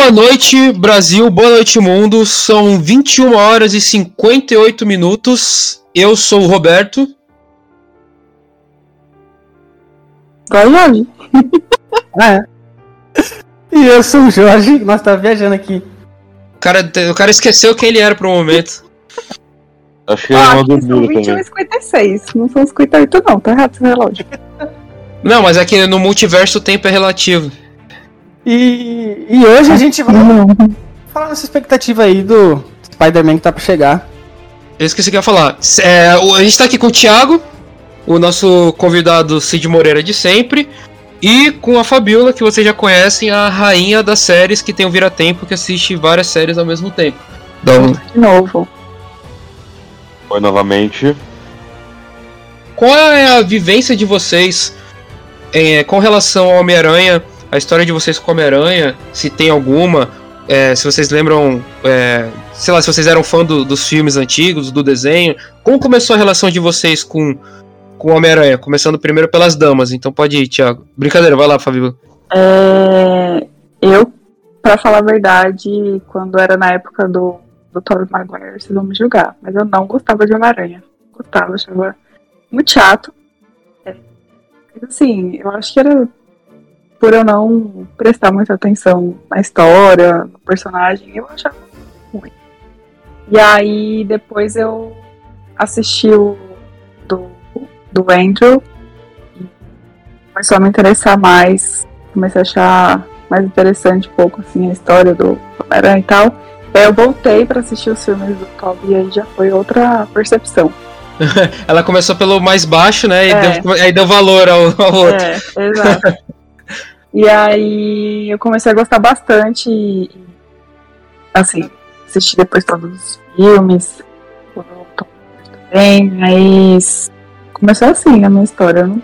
Boa noite, Brasil. Boa noite, mundo. São 21 horas e 58 minutos. Eu sou o Roberto. Jorge. Ah, é. E eu sou o Jorge, nós tá viajando aqui. O cara, o cara esqueceu quem ele era pro momento. Acho que ele Ah, mandou são duro 21 também. e 56. Não são 58, não. Tá errado esse relógio. Não, mas aqui no multiverso o tempo é relativo. E, e hoje a gente vai falar nessa expectativa aí do Spider-Man que tá pra chegar. Eu esqueci o que eu ia falar. É, a gente tá aqui com o Thiago, o nosso convidado Cid Moreira de sempre. E com a Fabiola, que vocês já conhecem, a rainha das séries que tem o Vira-Tempo, que assiste várias séries ao mesmo tempo. Então, De novo. Foi novamente. qual é a vivência de vocês é, com relação ao Homem-Aranha? A história de vocês com Homem-Aranha, se tem alguma? é, se vocês lembram, é, sei lá, se vocês eram fã do- dos filmes antigos, do desenho. Como começou a relação de vocês com, com Homem-Aranha? Começando primeiro pelas damas, então pode ir, Thiago. Brincadeira, vai lá, Fabiola. É, eu, pra falar a verdade, quando era na época do, do Tobey Maguire, vocês vão me julgar. Mas eu não gostava de Homem-Aranha. Gostava, achava muito chato. É, assim, eu acho que era por eu não prestar muita atenção na história, no personagem, eu achava ruim. E aí depois eu assisti o do, do Andrew e começou a me interessar mais comecei a achar mais interessante um pouco assim a história do Homem-Aranha e tal. Aí eu voltei pra assistir os filmes do Toby e aí já foi outra percepção. Ela começou pelo mais baixo, né? E É. deu, aí deu valor ao, ao outro. É, exato. e aí eu comecei a gostar bastante e, assim, assisti depois todos os filmes, também, mas começou assim a minha história. Eu não,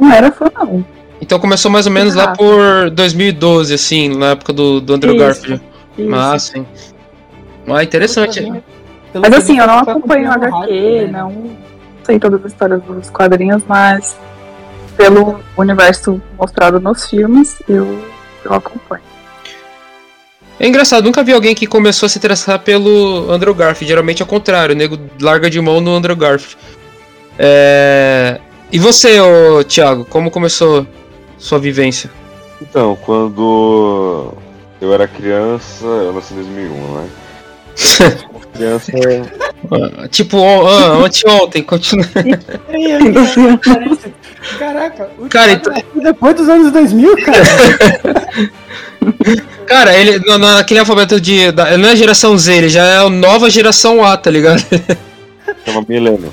não era fã não. Então começou mais ou menos lá Exato. por 2012, assim, na época do, do Andrew Isso, Garfield. Isso. Ah, sim. Ah, interessante. Pelo Mas assim, eu não acompanho o HQ, né? não sei todas as histórias dos quadrinhos, mas pelo universo mostrado nos filmes, eu, eu acompanho. É engraçado, nunca vi alguém que começou a se interessar pelo Andrew Garfield. Geralmente é o contrário, o nego larga de mão no Andrew Garfield. É... E você, ô, Thiago, como começou sua vivência? Então, quando eu era criança, eu nasci em 2001, né? criança. Ah, tipo, ah, anteontem, continua. Caraca, o Cara, nasceu depois dos anos 2000, cara. Cara, ele na- naquele alfabeto de. Da, não é geração Z, ele já é a nova geração A, tá ligado? chama Milênio.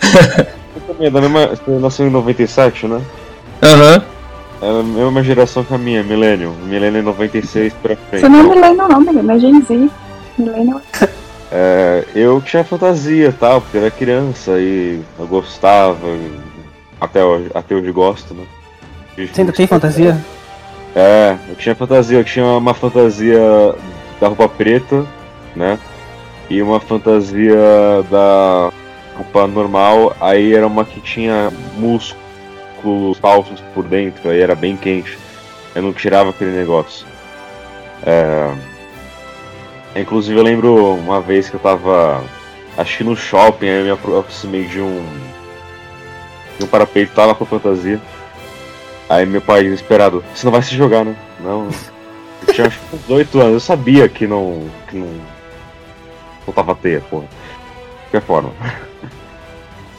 Você também é da mesma. Você nasceu em 97, né? Aham. É a mesma geração que a minha, Milênio. Milênio é 96 pra frente. Você não é milênio não, menino, é Gen Z. Milênio É, eu tinha fantasia tal, porque eu era criança e eu gostava. Até hoje, até hoje gosto, né? Você ainda tem fantasia? É, eu tinha fantasia, eu tinha uma fantasia da roupa preta, né? E uma fantasia da roupa normal, aí era uma que tinha músculos falsos por dentro, aí era bem quente. Eu não tirava aquele negócio. É... Inclusive eu lembro uma vez que eu tava acho que no shopping, aí eu me apro- aproximei de um. De um parapeito, tava com fantasia. Aí meu pai desesperado, você não vai se jogar, né? Não. Eu tinha acho que uns 8 anos, eu sabia que não. que não. não tava teia, porra. De qualquer forma.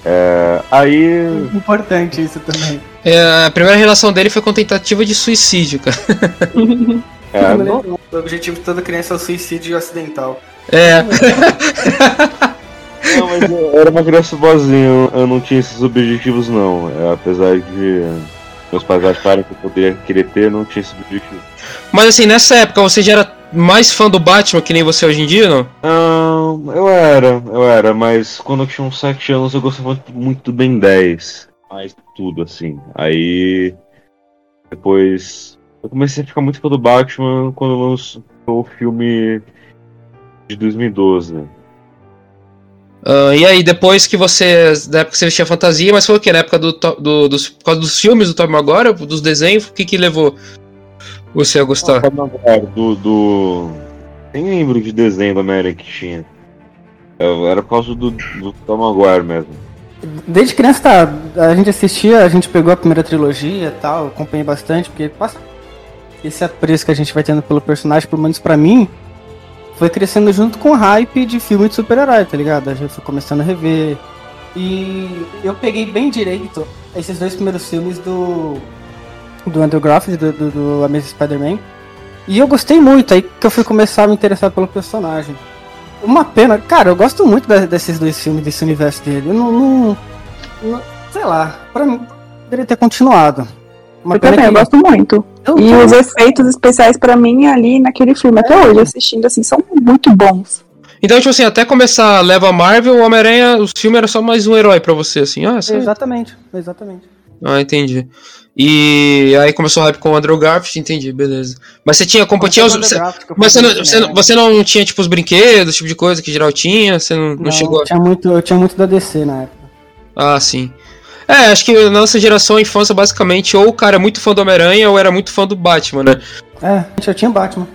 É, aí. Importante isso também. É, a primeira relação dele foi com tentativa de suicídio, cara. É, não, O objetivo de toda criança é o suicídio acidental. É. não, mas eu era uma criança boazinha, eu, não tinha esses objetivos não. É, apesar de meus pais acharem que eu poderia querer ter, eu não tinha esse objetivo. Mas assim, nessa época você já era mais fã do Batman que nem você hoje em dia, não? Não, eu era, eu era, mas quando eu tinha uns 7 anos eu gostava muito, muito do Ben 10. Mais tudo, assim. Aí. Depois. Eu comecei a ficar muito fã do Batman quando lançou o filme de 2012. Ah, e aí, depois que você. Da época que você vestia fantasia, mas foi o quê? Na época do, do- dos, por causa dos filmes do Tom Maguire, dos desenhos, o que que levou você ia gostar? Do, do. Nem lembro de desenho da América que tinha. Era por causa do, do Tom Maguire mesmo. Desde criança, tá, a gente assistia, a gente pegou a primeira trilogia e tal, acompanhei bastante, porque passa esse apreço que a gente vai tendo pelo personagem, pelo menos pra mim, foi crescendo junto com o hype de filme de super-herói, tá ligado? A gente foi começando a rever. E eu peguei bem direito esses dois primeiros filmes do. do Andrew Garfield, do, do, do Amazing Spider-Man. E eu gostei muito, aí que eu fui começar a me interessar pelo personagem. Uma pena, cara, eu gosto muito desses dois filmes, desse universo dele. Eu não, não- não- sei lá, pra mim, poderia ter continuado. Uma Eu também, eu que- gosto muito. eu- E os efeitos especiais pra mim ali naquele filme, até hoje, assistindo assim, são muito bons. Então, tipo assim, até começar a leva Marvel, o Homem-Aranha, os filmes era só mais um herói pra você, assim. Ah, essa... Exatamente, exatamente. ah, entendi. E aí começou o hype com o Andrew Garfield, entendi, beleza. Mas você tinha, como, tinha os, você, mas você não, você, não, você não tinha, tipo, os brinquedos, tipo de coisa que geral tinha? Você não, não, Não, chegou a... tinha muito, eu tinha muito da DC na época. Ah, sim. É, acho que na nossa geração, a infância, basicamente, ou o cara é muito fã do Homem-Aranha ou era muito fã do Batman, né? É, eu tinha Batman.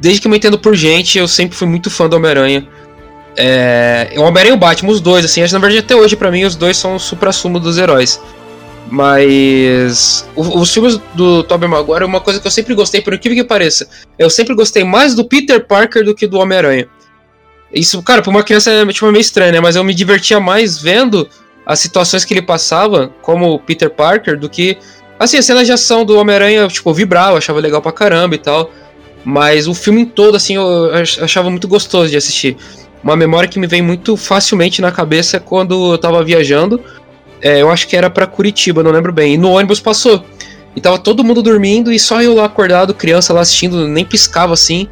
Desde que eu me entendo por gente, eu sempre fui muito fã do Homem-Aranha. É, o Homem-Aranha e o Batman, os dois, assim, acho na verdade até hoje, pra mim, os dois são o supra-sumo dos heróis. Mas o- os filmes do Tobey Maguire é uma coisa que eu sempre gostei, por incrível que pareça. Eu sempre gostei mais do Peter Parker do que do Homem-Aranha. Isso, cara, pra uma criança é tipo, meio estranho, né? Mas eu me divertia mais vendo as situações que ele passava como Peter Parker do que. Assim, a cena de ação do Homem-Aranha, tipo, vibrava, achava legal pra caramba e tal. Mas o filme todo, assim, eu ach- achava muito gostoso de assistir. Uma memória que me vem muito facilmente na cabeça é quando eu tava viajando. É, eu acho que era pra Curitiba, não lembro bem. E no ônibus passou. E tava todo mundo dormindo e só eu lá acordado, criança lá assistindo, nem piscava assim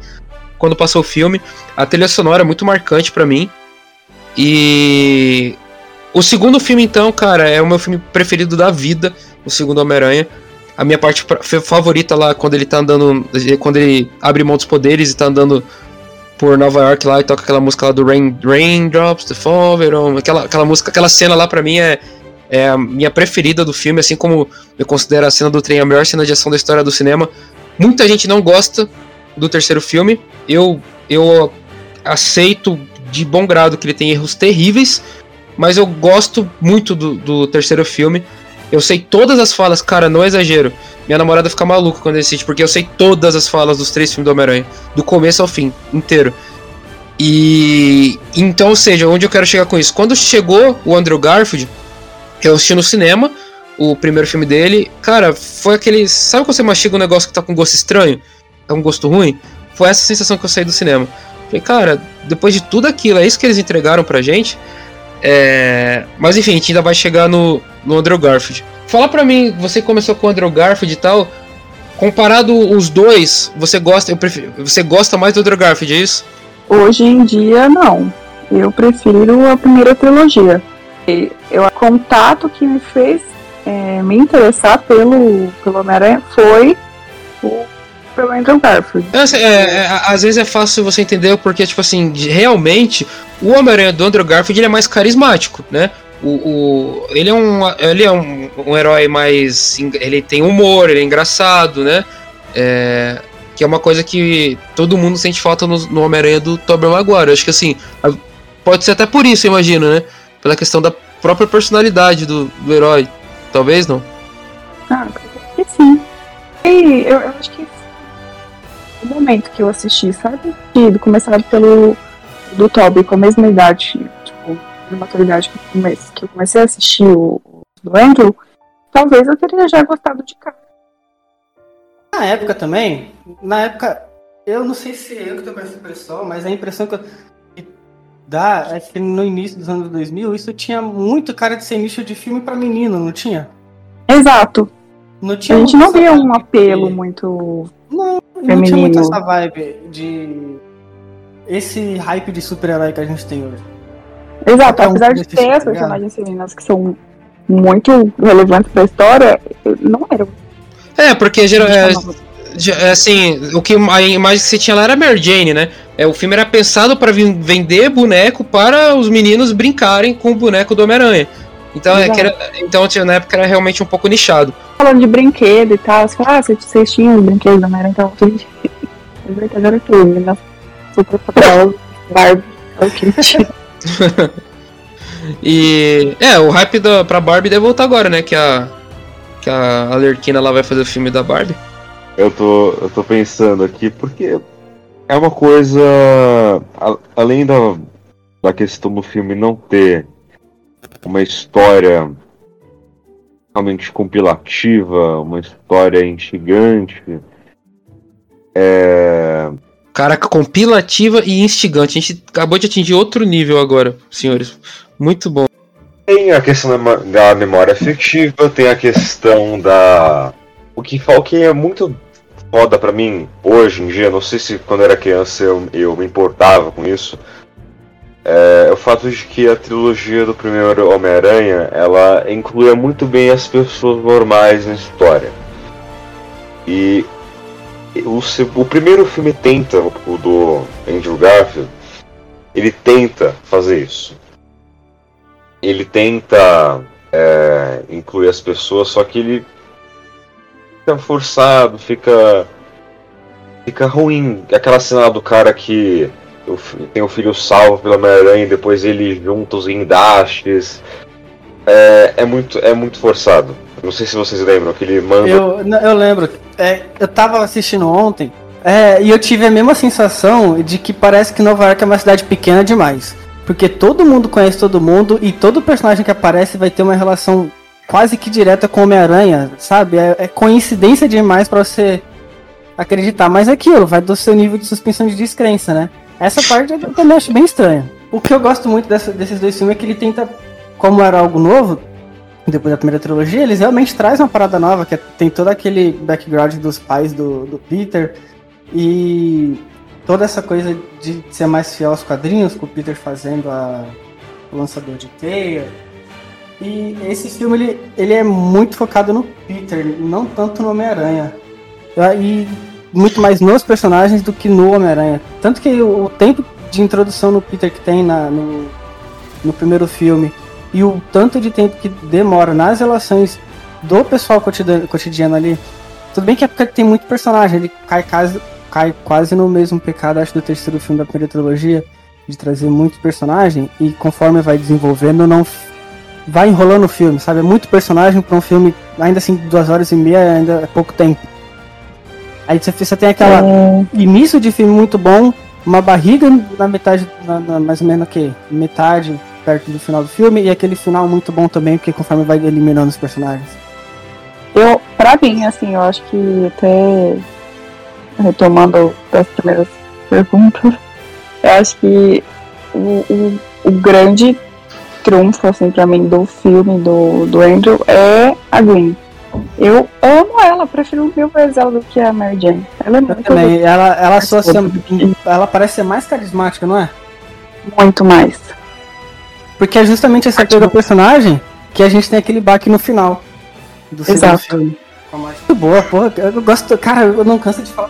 quando passou o filme. A trilha sonora é muito marcante pra mim. E o segundo filme, então, cara, é o meu filme preferido da vida, o segundo Homem-Aranha. A minha parte favorita lá, quando ele tá andando. Quando ele abre mão dos poderes e tá andando por Nova York lá e toca aquela música lá do Rain, Raindrops, The Fall, Veron, aquela, aquela música, aquela cena lá pra mim é, é a minha preferida do filme, assim como eu considero a cena do trem a melhor cena de ação da história do cinema. Muita gente não gosta do terceiro filme. Eu, eu aceito de bom grado que ele tem erros terríveis, mas eu gosto muito do, do terceiro filme. Eu sei todas as falas, cara, não exagero. Minha namorada fica maluca quando assiste, porque eu sei todas as falas dos três filmes do Homem-Aranha, do começo ao fim, inteiro. E então, ou seja, onde eu quero chegar com isso? Quando chegou o Andrew Garfield, eu assisti no cinema o primeiro filme dele. Cara, foi aquele. Sabe quando você mastiga um negócio que tá com gosto estranho? Tá com gosto ruim? Foi essa sensação que eu saí do cinema. Falei, cara, depois de tudo aquilo, é isso que eles entregaram pra gente. É... Mas enfim, a gente ainda vai chegar no, no Andrew Garfield. Fala pra mim, você começou com o Andrew Garfield e tal. Comparado os dois, você gosta, eu prefiro, você gosta mais do Andrew Garfield, é isso? Hoje em dia, não. Eu prefiro a primeira trilogia. Eu, o contato que me fez é, me interessar pelo, pelo Homem-Aranha foi pelo Andrew Garfield. É, é, é, às vezes é fácil você entender porque, tipo assim, realmente, o Homem-Aranha do Andrew Garfield ele é mais carismático, né? O, o- ele é, um, ele é um, um herói mais. Ele tem humor, ele é engraçado, né? É, que é uma coisa que todo mundo sente falta no, no Homem-Aranha do Tobey Maguire. Eu Acho que assim, pode ser até por isso, eu imagino, né? Pela questão da própria personalidade do, do herói. Talvez não. Ah, sim. E eu, eu acho que o momento que eu assisti, sabe? De começar pelo do Toby com a mesma idade, tipo, de maturidade que eu, comecei, que eu comecei a assistir o, o do Andrew, talvez eu teria já gostado de cara. Na época também, na época, eu não sei se eu que tô com essa impressão, mas a impressão que, eu, dá é que no início dos anos 2000 isso tinha muito cara de ser nicho de filme pra menino, não tinha? Exato. Não A tinha gente muito não via um apelo muito. Não, e não feminino. tinha muito essa vibe de. Esse hype de super-herói que a gente tem hoje. Exato, um apesar de ter as tá ligado? personagens femininas que são muito relevantes pra história, não eram. É, porque geral, é, é, assim, o que a imagem que você tinha lá era Mary Jane, né? É, o filme era pensado para vender boneco para os meninos brincarem com o boneco do Homem-Aranha. Então, é, era- então tinha- na época era realmente um pouco nichado. falando de brinquedo e tal, você fala, ah, vocês tinham os brinquedos da Homem-Aranha, então, gente, na verdade era tudo, né? Super papel, Barbie, é o que tinha. E. É, o hype da, pra Barbie deve voltar agora, né? Que a. Que a Alerquina lá vai fazer o filme da Barbie. Eu tô, eu tô pensando aqui, porque é uma coisa. a- além da, da questão do filme não ter uma história realmente compilativa, uma história instigante. É. Caraca, compilativa e instigante. A gente acabou de atingir outro nível agora, senhores. Muito bom. Tem a questão da memória afetiva, tem a questão da. O que, o que é muito foda pra mim hoje em dia, não sei se quando eu era criança eu, eu me importava com isso, é o fato de que a trilogia do primeiro Homem-Aranha ela inclui muito bem as pessoas normais na história. E o, o primeiro filme tenta, o do Andrew Garfield, ele tenta fazer isso ele tenta é, incluir as pessoas, só que ele fica forçado, fica fica ruim. Aquela cena do cara que tem o filho salvo pela Homem-Aranha depois ele junta os guindastes. É, é muito é muito forçado. Não sei se vocês lembram que ele manda Eu, eu lembro, é, eu tava assistindo ontem é, e eu tive a mesma sensação de que parece que Nova York é uma cidade pequena demais. Porque todo mundo conhece todo mundo e todo personagem que aparece vai ter uma relação quase que direta com Homem-Aranha, sabe? É, é coincidência demais pra você acreditar. Mas é aquilo, vai do seu nível de suspensão de descrença, né? Essa parte eu também acho bem estranha. O que eu gosto muito dessa- desses dois filmes é que ele tenta, como era algo novo, depois da primeira trilogia, eles realmente trazem uma parada nova, que é- tem todo aquele background dos pais do, do Peter e toda essa coisa de ser mais fiel aos quadrinhos, com o Peter fazendo a, o lançador de teia. E esse filme ele, ele é muito focado no Peter, não tanto no Homem-Aranha. E muito mais nos personagens do que no Homem-Aranha. Tanto que o, tempo de introdução no Peter que tem na, no, no primeiro filme e o tanto de tempo que demora nas relações do pessoal cotidiano, cotidiano ali. Tudo bem que é porque tem muito personagem, ele cai quase, cai quase no mesmo pecado, acho, do terceiro filme da primeira trilogia, de trazer muito personagem, e conforme vai desenvolvendo, não vai enrolando o filme, sabe? É muito personagem para um filme, ainda assim, duas horas e meia, ainda é pouco tempo. Aí você, você tem aquela É, início de filme muito bom, uma barriga na metade, na, na- mais ou menos que metade perto do final do filme, e aquele final muito bom também, porque conforme vai eliminando os personagens. Eu, pra mim, assim, eu acho que até retomando das primeiras perguntas, eu acho que o, o, o grande trunfo, assim, pra mim, do filme do, do Andrew é a Gwen. Eu amo ela, prefiro mil vezes ela do que a Mary Jane. Ela é muito, Também, ela, ela, só se- ela parece ser mais carismática, não é? muito mais. Porque é justamente essa coisa do personagem que a gente tem aquele baque no final do Exato. filme. Muito boa, porra. Eu gosto. Cara, eu não canso de falar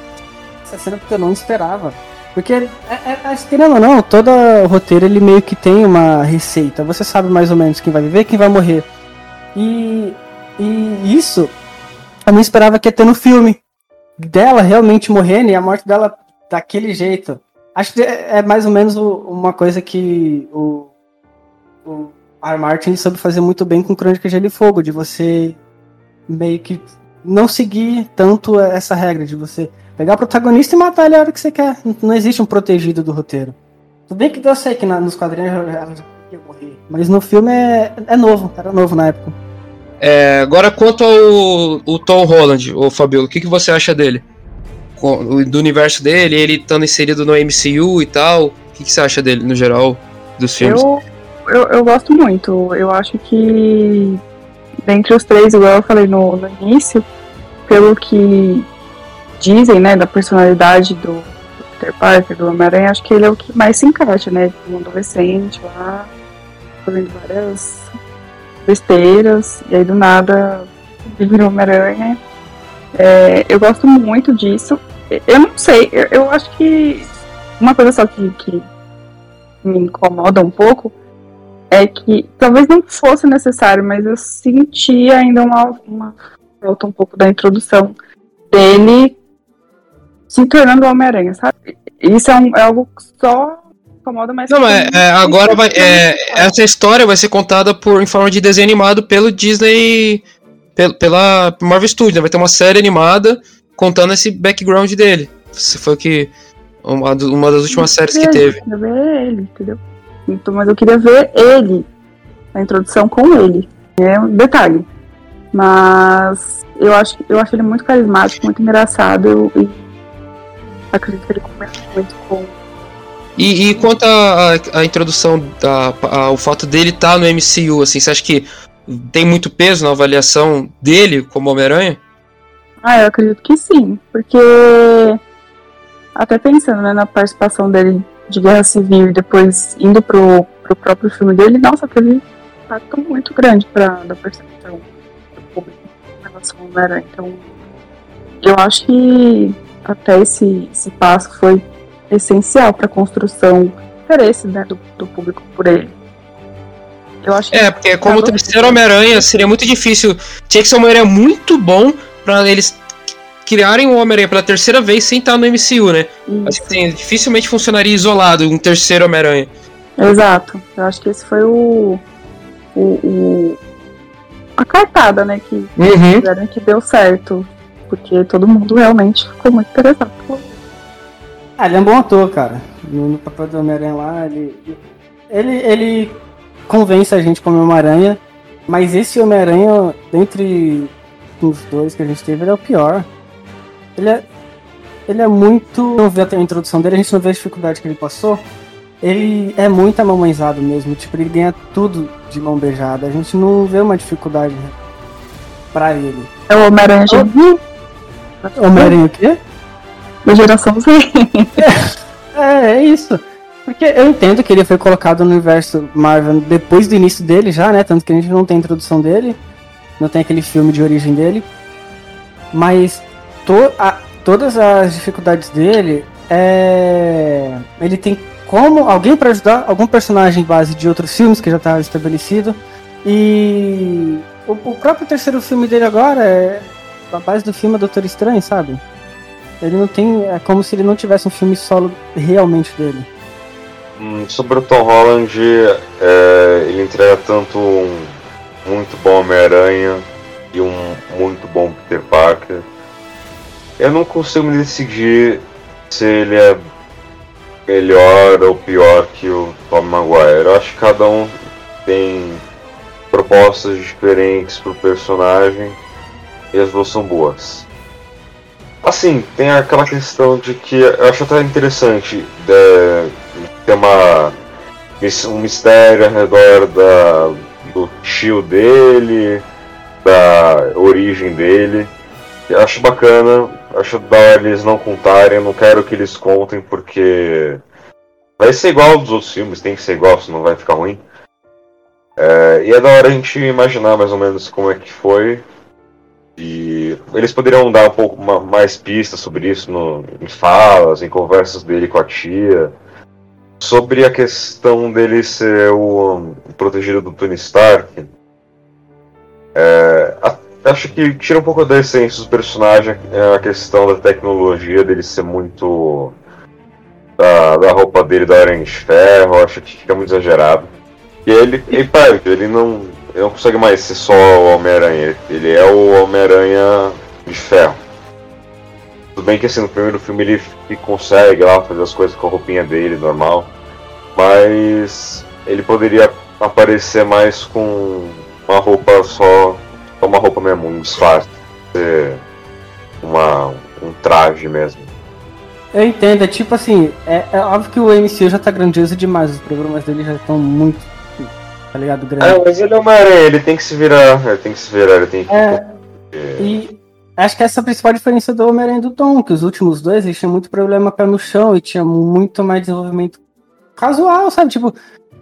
essa cena porque eu não esperava. Porque, é, é, é, querendo ou não, todo roteiro ele meio que tem uma receita. Você sabe mais ou menos quem vai viver e quem vai morrer. E, e isso eu não esperava que ia ter no filme. Dela realmente morrendo e a morte dela daquele jeito. Acho que é, é mais ou menos uma coisa que o, o R. Martin soube fazer muito bem com Crônica de Gelo e Fogo, de você meio que não seguir tanto essa regra de você pegar o protagonista e matar ele a hora que você quer. Não existe um protegido do roteiro. Tudo bem que eu sei que na- nos quadrinhos ela já ia morrer, mas no filme é, é novo, era novo na época. É, agora, quanto ao o Tom Holland, ô Fabiola, o que, que você acha dele? O- Do universo dele, ele estando inserido no MCU e tal. O que, que você acha dele, no geral, dos filmes? Eu, eu, eu gosto muito. Eu acho que dentre os três, igual eu falei no, no início, pelo que dizem, né, da personalidade do, do Peter Parker, do Homem-Aranha, acho que ele é o que mais se encaixa, né? Um adolescente lá, fazendo várias besteiras, e aí do nada virou Homem-Aranha. É, eu gosto muito disso. Eu não sei, eu, eu acho que uma coisa só que, que me incomoda um pouco é que talvez não fosse necessário, mas eu senti ainda uma, uma falta um pouco da introdução dele se tornando Homem-Aranha, sabe? Isso é, um, é algo só incomoda mais. Não, é, é, agora vai, é, essa história vai ser contada por, em forma de desenho animado pelo Disney. Pela, pela Marvel Studios, né? vai ter uma série animada contando esse background dele. Se foi que. Uma, uma das últimas séries que teve. Eu queria ver ele, entendeu? Então, mas eu queria ver ele, a introdução com ele. É um detalhe. Mas eu acho, eu acho ele muito carismático, muito engraçado e acredito que ele conversa muito com. E, e quanto à introdução, da, a, o fato dele estar tá no MCU, assim, você acha que tem muito peso na avaliação dele como Homem-Aranha? Ah, eu acredito que sim, porque até pensando né, na participação dele de Guerra Civil e depois indo pro, pro próprio filme dele, nossa, teve um impacto muito grande pra, da percepção do público em relação ao Homem-Aranha. Então, eu acho que até esse, esse passo foi essencial para a construção do interesse né, do, do público por ele. Eu acho é, porque como o terceiro Homem-Aranha seria muito difícil. Tinha que ser um Homem-Aranha muito bom para eles criarem o Homem-Aranha pela terceira vez sem estar no MCU, né? Isso. Acho que assim, dificilmente funcionaria isolado um terceiro Homem-Aranha. Exato. Eu acho que esse foi o. o, o a cartada, né? Que, uhum. que deu certo. Porque todo mundo realmente ficou muito interessado. Ah, ele é um bom ator, cara. No, no papel do Homem-Aranha lá, ele, ele. Ele convence a gente como Homem-Aranha. Mas esse Homem-Aranha, dentre os dois que a gente teve, ele é o pior. Ele é. Ele é muito. Não vê até a introdução dele, a gente não vê a dificuldade que ele passou. Ele é muito amamãezado mesmo. Tipo, ele ganha tudo de mão beijada. A gente não vê uma dificuldade pra ele. É o Homem-Aranha Homem-Aranha o quê? Da geração Z. é, é isso. Porque eu entendo que ele foi colocado no universo Marvel depois do início dele já, né? Tanto que a gente não tem introdução dele. Não tem aquele filme de origem dele. Mas to a, todas as dificuldades dele é. Ele tem como alguém para ajudar algum personagem base de outros filmes que já está estabelecido. E o, o, próprio terceiro filme dele agora é a base do filme é Doutor Estranho, sabe? Ele não tem. É como se ele não tivesse um filme solo realmente dele. Hum, sobre o Tom Holland, é, ele entrega tanto um muito bom Homem-Aranha e um muito bom Peter Parker. Eu não consigo me decidir se ele é melhor ou pior que o Tom Maguire. Eu acho que cada um tem propostas diferentes pro personagem e as duas são boas. Assim, tem aquela questão de que eu acho até interessante de, ter uma, um mistério ao redor da, do tio dele, da origem dele. Eu acho bacana, acho da hora eles não contarem, não quero que eles contem porque vai ser igual aos outros filmes, tem que ser igual, senão vai ficar ruim. É, e é da hora a gente imaginar mais ou menos como é que foi. E eles poderiam dar um pouco mais pistas sobre isso no, em falas, em conversas dele com a tia. Sobre a questão dele ser o, um, protegido do Tony Stark. É, a, acho que tira um pouco da essência do personagem é a questão da tecnologia dele ser muito. da, da roupa dele da Aranha de Ferro, acho que fica muito exagerado. E ele, ele ele não ele não consegue mais ser só o Homem-Aranha. Ele é o Homem-Aranha de ferro. Tudo bem que assim, no primeiro filme ele, ele consegue lá fazer as coisas com a roupinha dele, normal. Mas ele poderia aparecer mais com uma roupa só. Uma roupa mesmo, um disfarce. Uma, um traje mesmo. Eu entendo, é tipo assim, é, é óbvio que o MCU já tá grandioso demais, os programas dele já estão muito tá ligado? Grande. Ah, mas ele é uma aranha, ele tem que se virar, ele tem que se virar, ele tem que. É, e acho que essa é a principal diferença do Homem-Aranha do Tom, que os últimos dois eles tinham muito problema pé no chão e tinha muito mais desenvolvimento casual, sabe? Tipo,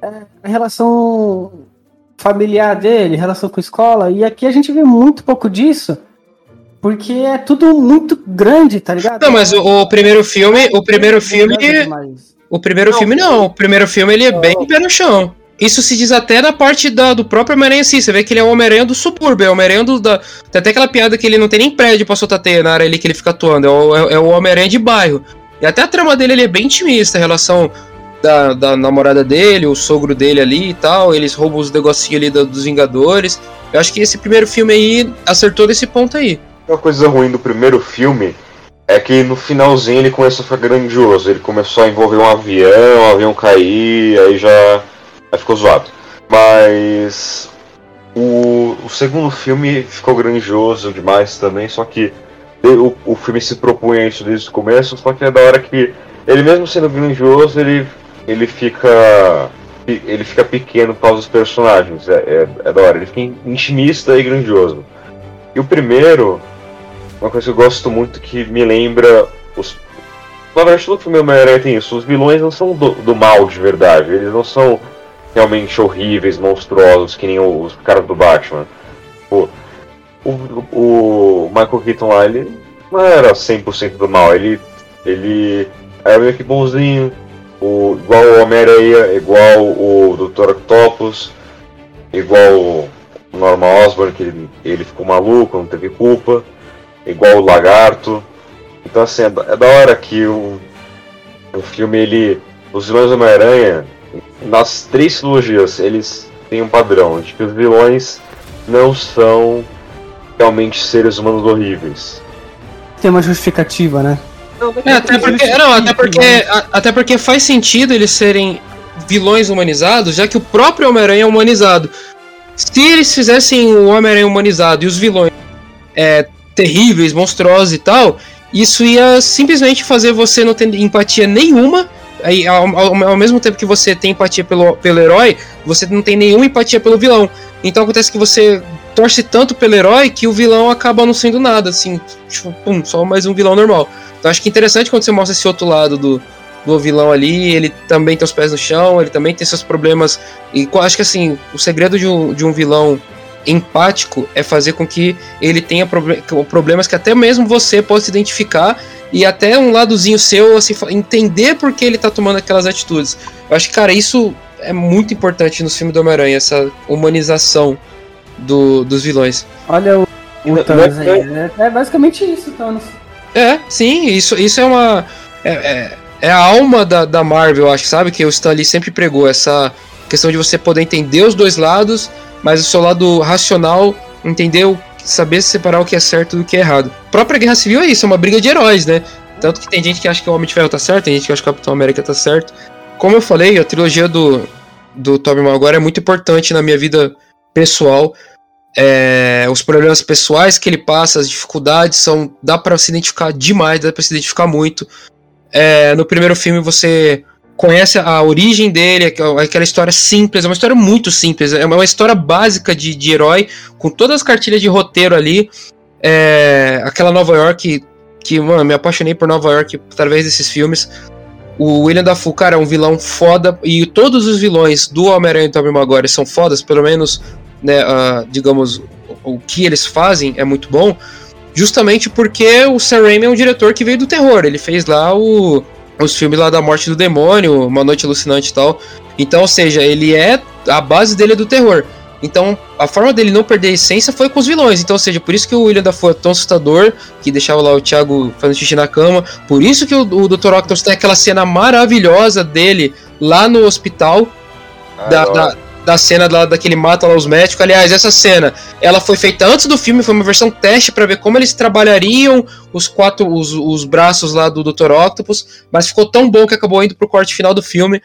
é, a relação familiar dele, relação com a escola, e aqui a gente vê muito pouco disso. Porque é tudo muito grande, tá ligado? Não, mas o, o primeiro filme, o primeiro filme. O primeiro filme não, o primeiro filme ele é bem pé no chão. Isso se diz até na parte da, do próprio Homem-Aranha assim. Você vê que ele é o Homem-Aranha do subúrbio, é o Homem-Aranha do. Da, tem até aquela piada que ele não tem nem prédio pra soltar teia na área ali que ele fica atuando. É o, é, é o Homem-Aranha de bairro. E até a trama dele ele é bem intimista, a relação da, da namorada dele, o sogro dele ali e tal. Eles roubam os negocinhos ali dos Vingadores. Eu acho que esse primeiro filme aí acertou desse ponto aí. Uma coisa ruim do primeiro filme é que no finalzinho ele começou a ficar grandioso. Ele começou a envolver um avião, o avião cair, aí já Aí ficou zoado. Mas o, o, segundo filme ficou grandioso demais também, só que o, o filme se propunha isso desde o começo, só que é da hora que ele mesmo sendo grandioso, ele, ele fica. Ele fica pequeno por causa dos personagens. É, é, é da hora, ele fica intimista e grandioso. E o primeiro, uma coisa que eu gosto muito que me lembra os. Na verdade, todo filme Homem-Aranha tem isso. Os vilões não são do, do mal de verdade. Eles não são realmente horríveis, monstruosos, que nem os caras do Batman. O, o, o Michael Keaton lá, ele não era 100% do mal, ele, ele era meio que bonzinho, o, igual o Homem-Aranha, igual o Dr. Octopus, igual o Norman Osborn, que ele, ele ficou maluco, não teve culpa, igual o Lagarto. Então assim, é, é da hora que o, o filme, ele. Os vilões do Homem-Aranha, nas três trilogias eles têm um padrão de que os vilões não são realmente seres humanos horríveis. Tem uma justificativa, né? Não, é, até porque, não, até porque, até porque faz sentido eles serem vilões humanizados, já que o próprio Homem-Aranha é humanizado. Se eles fizessem o Homem-Aranha humanizado e os vilões é, terríveis, monstruosos e tal, isso ia simplesmente fazer você não ter empatia nenhuma aí, ao, ao, ao, mesmo tempo que você tem empatia pelo, pelo herói, você não tem nenhuma empatia pelo vilão. Então acontece que você torce tanto pelo herói que o vilão acaba não sendo nada, assim, tipo, pum, só mais um vilão normal. Então acho que é interessante quando você mostra esse outro lado do, do vilão ali, ele também tem os pés no chão, ele também tem seus problemas. E acho que assim, o segredo de um, de um vilão empático é fazer com que ele tenha problemas que até mesmo você possa identificar e até um ladozinho seu, assim, entender por que ele tá tomando aquelas atitudes. Eu acho que, cara, isso é muito importante no filme do Homem-Aranha, essa humanização do, dos vilões. Olha o, o Thanos aí, é, é basicamente isso, Thanos. É, sim, isso, isso é uma. É, é, é, a alma da, da Marvel, eu acho, sabe? Que o Stan Lee sempre pregou, essa questão de você poder entender os dois lados mas o seu lado racional entendeu saber separar o que é certo do que é errado. A própria Guerra Civil é isso, é uma briga de heróis, né? Tanto que tem gente que acha que o Homem de Ferro tá certo, tem gente que acha que o Capitão América tá certo. Como eu falei, a trilogia do, do Tobey Maguire é muito importante na minha vida pessoal. É, os problemas pessoais que ele passa, as dificuldades, são dá para se identificar demais, dá para se identificar muito. É, no primeiro filme você conhece a origem dele, aquela história simples, é uma história muito simples, é uma história básica de, de herói, com todas as cartilhas de roteiro ali. É, aquela Nova York, que, mano, me apaixonei por Nova York através desses filmes. O William Dafoe, cara, é um vilão foda, e todos os vilões do Homem-Aranha e Tobey Maguire são fodas, pelo menos, né, uh, digamos, o, o que eles fazem é muito bom, justamente porque o Sam Raimi é um diretor que veio do terror, ele fez lá o os filmes lá da morte do demônio, Uma Noite Alucinante e tal. Então, ou seja, ele é. A base dele é do terror. Então, a forma dele não perder a essência foi com os vilões. Então, ou seja, por isso que o William Dafoe é tão assustador, que deixava lá o Thiago fazendo xixi na cama. Por isso que o, o Dr. Octopus tem aquela cena maravilhosa dele lá no hospital. Ah, da, da, da cena lá daquele mata lá os médicos. Aliás, essa cena, ela foi feita antes do filme, foi uma versão teste para ver como eles trabalhariam os quatro os, os braços lá do Dr. Octopus, mas ficou tão bom que acabou indo pro corte final do filme.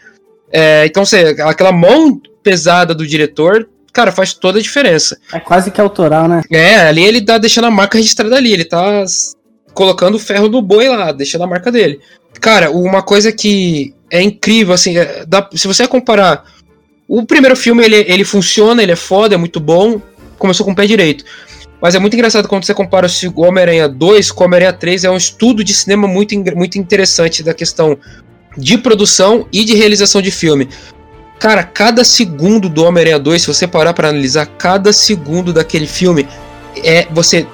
É, então, você, aquela mão pesada do diretor, cara, faz toda a diferença. É quase que autoral, né? É, ali ele tá deixando a marca registrada ali, ele tá colocando o ferro no boi lá, deixando a marca dele. Cara, uma coisa que é incrível, assim, é, dá, se você comparar o primeiro filme, ele, ele funciona, ele é foda, é muito bom. Começou com o pé direito. Mas é muito engraçado quando você compara o Homem-Aranha 2 com o Homem-Aranha 3. É um estudo de cinema muito, muito interessante da questão de produção e de realização de filme. Cara, cada segundo do Homem-Aranha 2, se você parar para analisar, cada segundo daquele filme é você,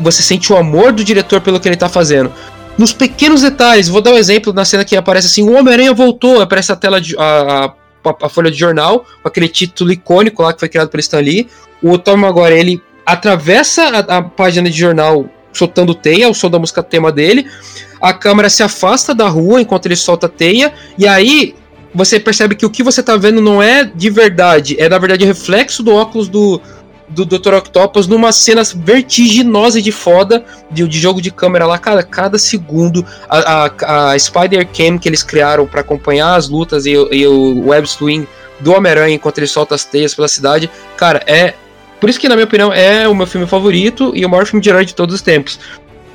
você sente o amor do diretor pelo que ele tá fazendo. Nos pequenos detalhes, vou dar um exemplo na cena que aparece assim: o Homem-Aranha voltou, aparece a tela de. A, a a, folha de jornal, com aquele título icônico lá que foi criado pelo Stan Lee. O Tom Maguire, ele atravessa a, a página de jornal soltando teia, o som da música tema dele. A câmera se afasta da rua enquanto ele solta teia, e aí você percebe que o que você tá vendo não é de verdade, é na verdade reflexo do óculos do, do Dr. Octopus numa cena vertiginosa de foda de, de jogo de câmera lá, cada, cada segundo. A, a, a Spider Cam que eles criaram para acompanhar as lutas e, e o web swing do Homem-Aranha enquanto ele solta as teias pela cidade, cara, é. Por isso que, na minha opinião, é o meu filme favorito e o maior filme de herói de todos os tempos.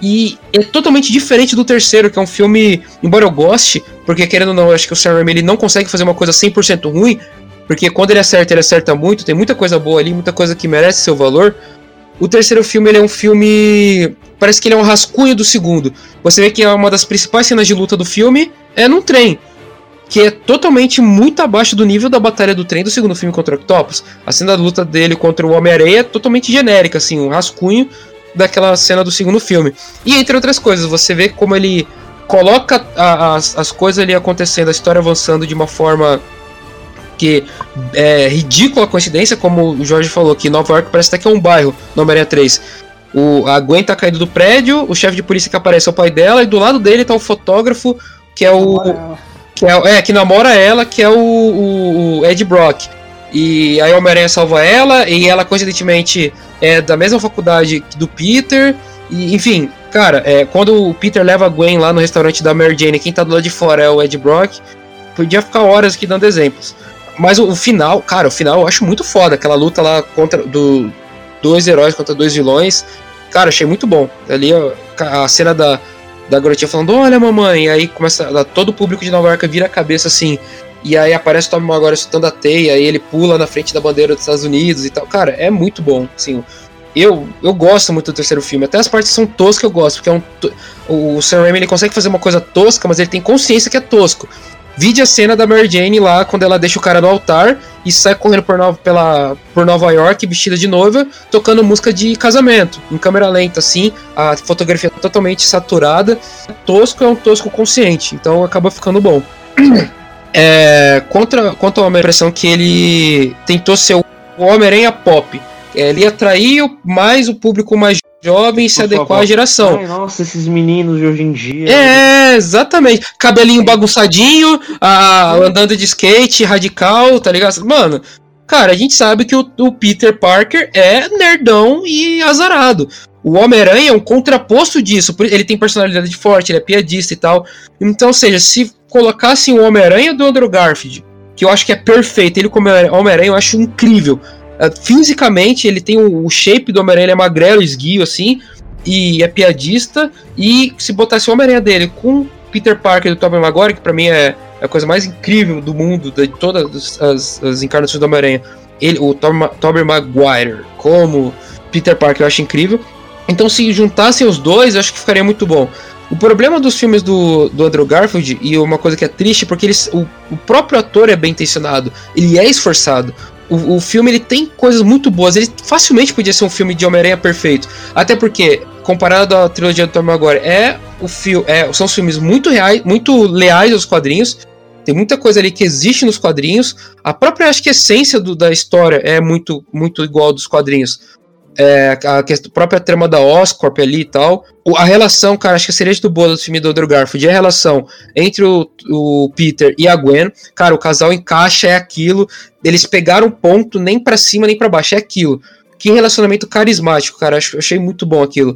E é totalmente diferente do terceiro, que é um filme, embora eu goste, porque querendo ou não, eu acho que o Sam Raimi não consegue fazer uma coisa 100% ruim, porque quando ele acerta, ele acerta muito, tem muita coisa boa ali, muita coisa que merece seu valor. O terceiro filme ele é um filme. Parece que ele é um rascunho do segundo. Você vê que é uma das principais cenas de luta do filme é num trem. Que é totalmente muito abaixo do nível da batalha do trem do segundo filme contra o Octopus. A cena da luta dele contra o Homem-Aranha é totalmente genérica, assim, um rascunho daquela cena do segundo filme. E entre outras coisas, você vê como ele coloca a, as, as coisas ali acontecendo, a história avançando de uma forma que é ridícula a coincidência, como o Jorge falou, que Nova York parece até que é um bairro no Homem-Aranha 3. O, a Gwen tá caindo do prédio, o chefe de polícia que aparece é o pai dela, e do lado dele tá o fotógrafo, que é o. Que é, é, que namora ela, que é o, o, o Ed Brock. E aí o Homem-Aranha salva ela, e ela, coincidentemente, é da mesma faculdade do Peter. E, enfim, cara, é, quando o Peter leva a Gwen lá no restaurante da Mary Jane, quem tá do lado de fora é o Ed Brock. Podia ficar horas aqui dando exemplos. Mas o, o, final, cara, o final eu acho muito foda. Aquela luta lá contra do dois heróis contra dois vilões. Cara, achei muito bom. Ali a, a cena da, da garotinha falando, olha mamãe, e aí começa. Todo o público de Nova York vira a cabeça assim. E aí aparece o Tom agora soltando a teia, e ele pula na frente da bandeira dos Estados Unidos e tal. Cara, é muito bom. Assim, eu, eu gosto muito do terceiro filme. Até as partes que são toscas eu gosto, porque é um, o Sam Raimi ele consegue fazer uma coisa tosca, mas ele tem consciência que é tosco. Vide a cena da Mary Jane lá, quando ela deixa o cara no altar e sai correndo por Nova, pela, por Nova York, vestida de noiva, tocando música de casamento, em câmera lenta, assim, a fotografia totalmente saturada. Tosco é um tosco consciente, então acaba ficando bom. É, contra, contra a impressão que ele tentou ser o Homem-Aranha pop. Ele atraiu mais o público mais jovem se adequar à geração. Ai, nossa, esses meninos de hoje em dia. É, exatamente. Cabelinho bagunçadinho, a, andando de skate, radical, tá ligado? Mano, cara, a gente sabe que o, o Peter Parker é nerdão e azarado. O Homem-Aranha é um contraposto disso. Ele tem personalidade forte, ele é piadista e tal. Então, ou seja, se colocasse o Homem-Aranha do Andrew Garfield, que eu acho que é perfeito, ele como Homem-Aranha eu acho incrível. Uh, fisicamente, ele tem o, o shape do Homem-Aranha, ele é magrelo, esguio, assim, e é piadista. E se botasse o Homem-Aranha dele com Peter Parker do Tobey Maguire, que pra mim é, é a coisa mais incrível do mundo, de todas as, as encarnações do Homem-Aranha, ele, o Tobey Maguire como Peter Parker eu acho incrível. Então, se juntassem os dois, eu acho que ficaria muito bom. O problema dos filmes do, do Andrew Garfield, e uma coisa que é triste, porque eles, o, o próprio ator é bem intencionado, ele é esforçado. O, o filme ele tem coisas muito boas, ele facilmente podia ser um filme de Homem-Aranha perfeito. Até porque, comparado à trilogia do Tom Maguire, é o fio, é, são filmes muito reais, muito leais aos quadrinhos. Tem muita coisa ali que existe nos quadrinhos. A própria acho que a essência do, da história é muito muito igual dos quadrinhos é, a, a própria trama da Oscorp ali e tal. O, a relação, cara, acho que seria do boa do filme do Andrew Garfield é a relação entre o, o Peter e a Gwen. Cara, o casal encaixa, é aquilo. Eles pegaram ponto nem para cima nem para baixo, é aquilo. Que relacionamento carismático, cara. Acho, achei muito bom aquilo.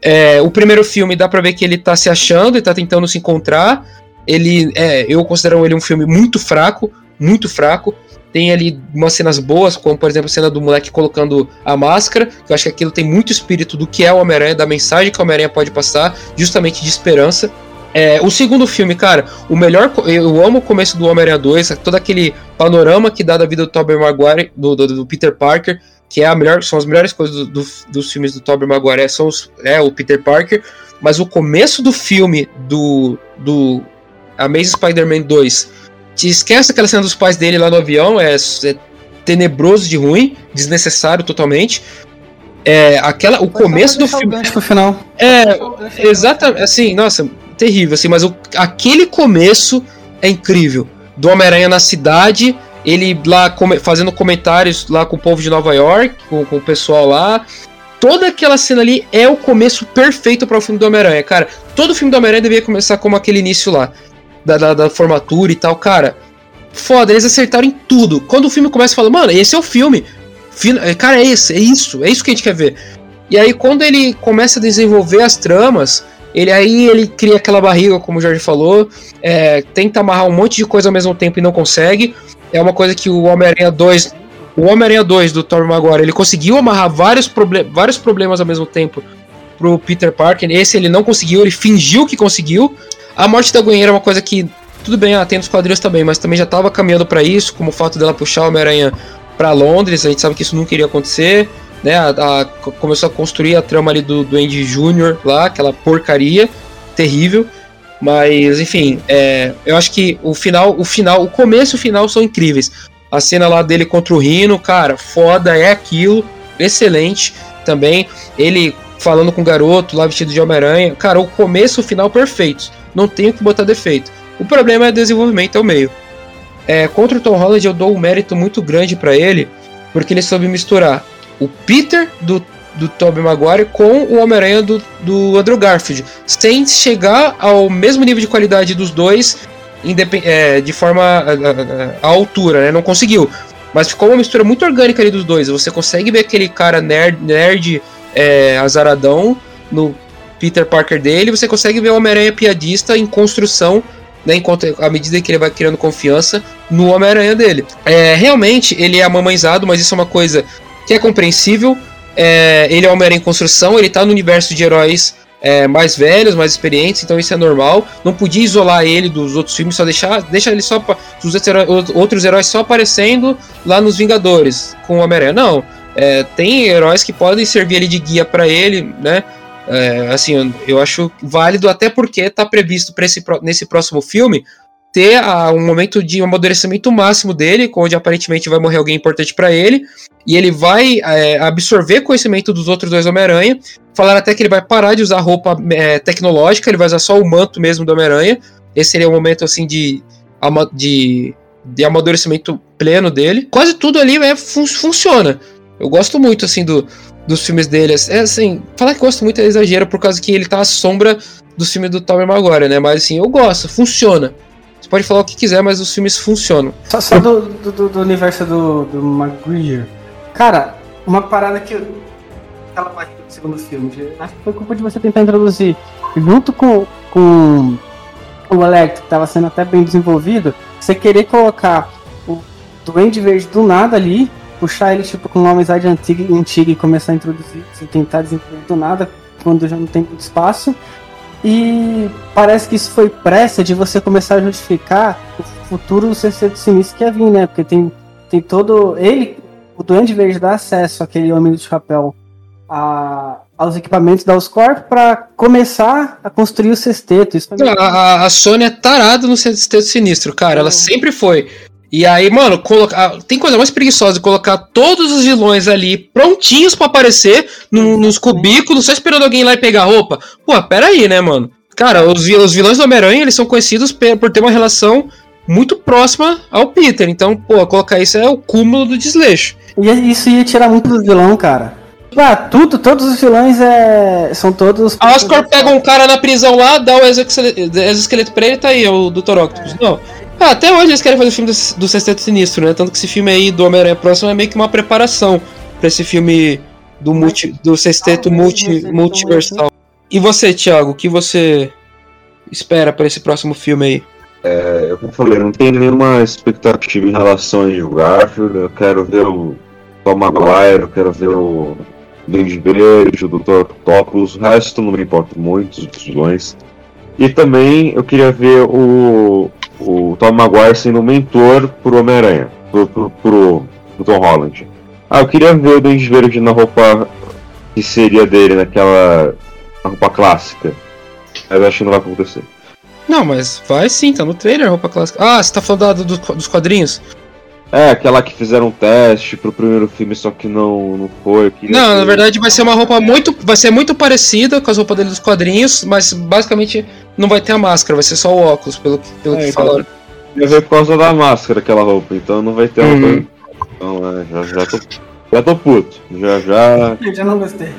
É, o primeiro filme dá pra ver que ele tá se achando e tá tentando se encontrar. Ele, é, eu considero ele um filme muito fraco, muito fraco. Tem ali umas cenas boas, como por exemplo a cena do moleque colocando a máscara, que eu acho que aquilo tem muito espírito do que é o Homem-Aranha, da mensagem que o Homem-Aranha pode passar, justamente de esperança. É, o segundo filme, cara, o melhor. Eu amo o começo do Homem-Aranha 2, todo aquele panorama que dá da vida do Tobey Maguire, do, do, do, Peter Parker, que é a melhor, são as melhores coisas do, dos filmes do Tobey Maguire, são os, é o Peter Parker, mas o começo do filme do, do Amazing Spider-Man 2 te esquece aquela cena dos pais dele lá no avião, é, é tenebroso de ruim, desnecessário totalmente. É, aquela, o começo do filme. O final. É, exatamente, assim, nossa, terrível, assim, mas o, aquele começo é incrível. do Homem-Aranha na cidade, ele lá come, fazendo comentários lá com o povo de Nova York, com, com o pessoal lá. Toda aquela cena ali é o começo perfeito para o filme do Homem-Aranha, cara. Todo filme do Homem-Aranha devia começar como aquele início lá, da, da, da, formatura e tal, cara. Foda, eles acertaram em tudo. Quando o filme começa, fala, mano, esse é o filme. Cara, é esse, é isso, é isso que a gente quer ver. E aí, quando ele começa a desenvolver as tramas, ele aí ele cria aquela barriga, como o Jorge falou, é, tenta amarrar um monte de coisa ao mesmo tempo e não consegue. É uma coisa que o Homem-Aranha 2. O Homem-Aranha 2 do Tom Maguire, ele conseguiu amarrar vários, proble vários problemas ao mesmo tempo pro Peter Parker. Esse ele não conseguiu, ele fingiu que conseguiu. A morte da Gwen era uma coisa que, tudo bem, ah, tem nos quadrinhos também, mas também já tava caminhando para isso, como o fato dela puxar o Homem-Aranha para Londres, a gente sabe que isso nunca iria acontecer né? A, a, começou a construir a trama ali do, do Andy Jr. lá, aquela porcaria terrível. Mas, enfim, é, eu acho que o final, o final, o começo e o final são incríveis. A cena lá dele contra o Rino, cara, foda, é aquilo, excelente também. Ele falando com o garoto lá vestido de Homem-Aranha, cara, o começo e o final perfeitos. Não tenho que botar defeito. O problema é o desenvolvimento, é o meio. É, contra o Tom Holland eu dou um mérito muito grande para ele, porque ele soube misturar o Peter do, do Tobey Maguire com o Homem-Aranha do, do Andrew Garfield, sem chegar ao mesmo nível de qualidade dos dois é, de forma à altura, né? Não conseguiu. Mas ficou uma mistura muito orgânica ali dos dois. Você consegue ver aquele cara nerd, nerd é, azaradão no Peter Parker dele, você consegue ver o Homem-Aranha piadista em construção né, enquanto à medida que ele vai criando confiança no Homem-Aranha dele. É, realmente ele é amamãezado, mas isso é uma coisa que é compreensível. É, ele é Homem-Aranha em construção, ele tá no universo de heróis é, mais velhos, mais experientes, então isso é normal. Não podia isolar ele dos outros filmes, só deixar, deixa ele só os outros heróis só aparecendo lá nos Vingadores com o Homem-Aranha. Não, é, tem heróis que podem servir ali de guia para ele, né? É, assim, eu acho válido até porque tá previsto para esse nesse próximo filme ter a, um momento de amadurecimento máximo dele, onde aparentemente vai morrer alguém importante para ele, e ele vai é, absorver conhecimento dos outros dois Homem-Aranha. Falaram até que ele vai parar de usar roupa é, tecnológica, ele vai usar só o manto mesmo do Homem-Aranha. Esse seria um momento assim de, de, de amadurecimento pleno dele. Quase tudo ali é, fun funciona. Eu gosto muito assim do, dos filmes dele. É assim, falar que gosto muito é exagero por causa que ele tá à sombra dos filmes do Tobey Maguire, né? Mas assim, eu gosto, funciona pode falar o que quiser, mas os filmes funcionam. Só, só do, do, do, universo do, do Maguire. Cara, uma parada que. Aquela parte do segundo filme. Acho que foi culpa de você tentar introduzir. Junto com, com o Electro, que estava sendo até bem desenvolvido, você querer colocar o Duende Verde do nada ali, puxar ele tipo com uma amizade antiga, antiga e começar a introduzir, tentar desenvolver do nada, quando já não tem muito espaço, e parece que isso foi pressa de você começar a justificar o futuro do CC Sinistro que ia vir, né? Porque tem, tem todo. Ele, o Duende Verde, dá acesso àquele homem do chapéu a, aos equipamentos da Oscorp para começar a construir o sexteto. Isso a, a, a Sony é tarada no sexteto sinistro, cara. Ela sempre foi. E aí, mano, colocar, tem coisa mais preguiçosa de colocar todos os vilões ali prontinhos para aparecer no, nos cubículos, só esperando alguém ir lá e pegar roupa. Pô, pera aí, né, mano? Cara, os, os vilões do Homem-Aranha, eles são conhecidos por ter uma relação muito próxima ao Peter. Então, pô, colocar isso é o cúmulo do desleixo. E isso ia tirar muito do vilão, cara. Ah, tudo, todos os vilões é, são todos. A Oscar pega um cara na prisão lá, dá o exoesqueleto pra ele, tá aí, é o Dr. Octopus. Não. Ah, até hoje eles querem fazer o filme do, do Sexteto Sinistro, né? Tanto que esse filme aí do Homem-Aranha Próximo é meio que uma preparação para esse filme do, multi, do Sexteto multi, Multiversal. E você, Thiago, o que você espera para esse próximo filme aí? É, eu falei, não tenho nenhuma expectativa em relação a Garfield. Eu quero ver o Tom Maguire, eu quero ver o Duende Verde, o Dr. Octopus. O resto não me importa muito, os vilões. E também eu queria ver o, o Tom Maguire sendo um mentor pro Homem-Aranha, pro, pro, pro, pro, Tom Holland. Ah, eu queria ver o Duende Verde na roupa que seria dele, naquela na roupa clássica. Mas eu acho que não vai acontecer. Não, mas vai sim, tá no trailer a roupa clássica. Ah, você tá falando do, dos quadrinhos? É, aquela que fizeram um teste pro primeiro filme, só que não, não foi. Não, ter... na verdade vai ser uma roupa muito. Vai ser muito parecida com as roupas dele dos quadrinhos, mas basicamente não vai ter a máscara, vai ser só o óculos, pelo, pelo é, que então, falaram. ia ver por causa da máscara aquela roupa, então não vai ter Uhum. roupa. Então, é, já, já tô. Já tô puto. Já já. Eu já não gostei.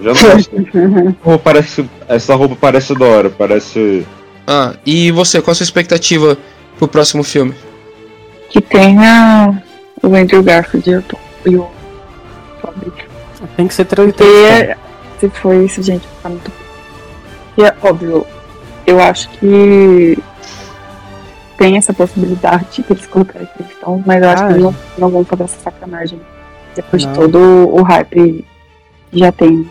Já não gostei. Roupa parece, essa roupa parece da hora, parece. Ah, e você, qual a sua expectativa pro próximo filme? Que tenha o Andrew Garfield e o e. Tem que ser três. Porque se for isso, gente, ficar muito. E é óbvio, eu acho que tem essa possibilidade que eles colocarem questão, mas eu acho Ah, que eles não, não vão fazer essa sacanagem. Depois Não. de todo o hype já tem.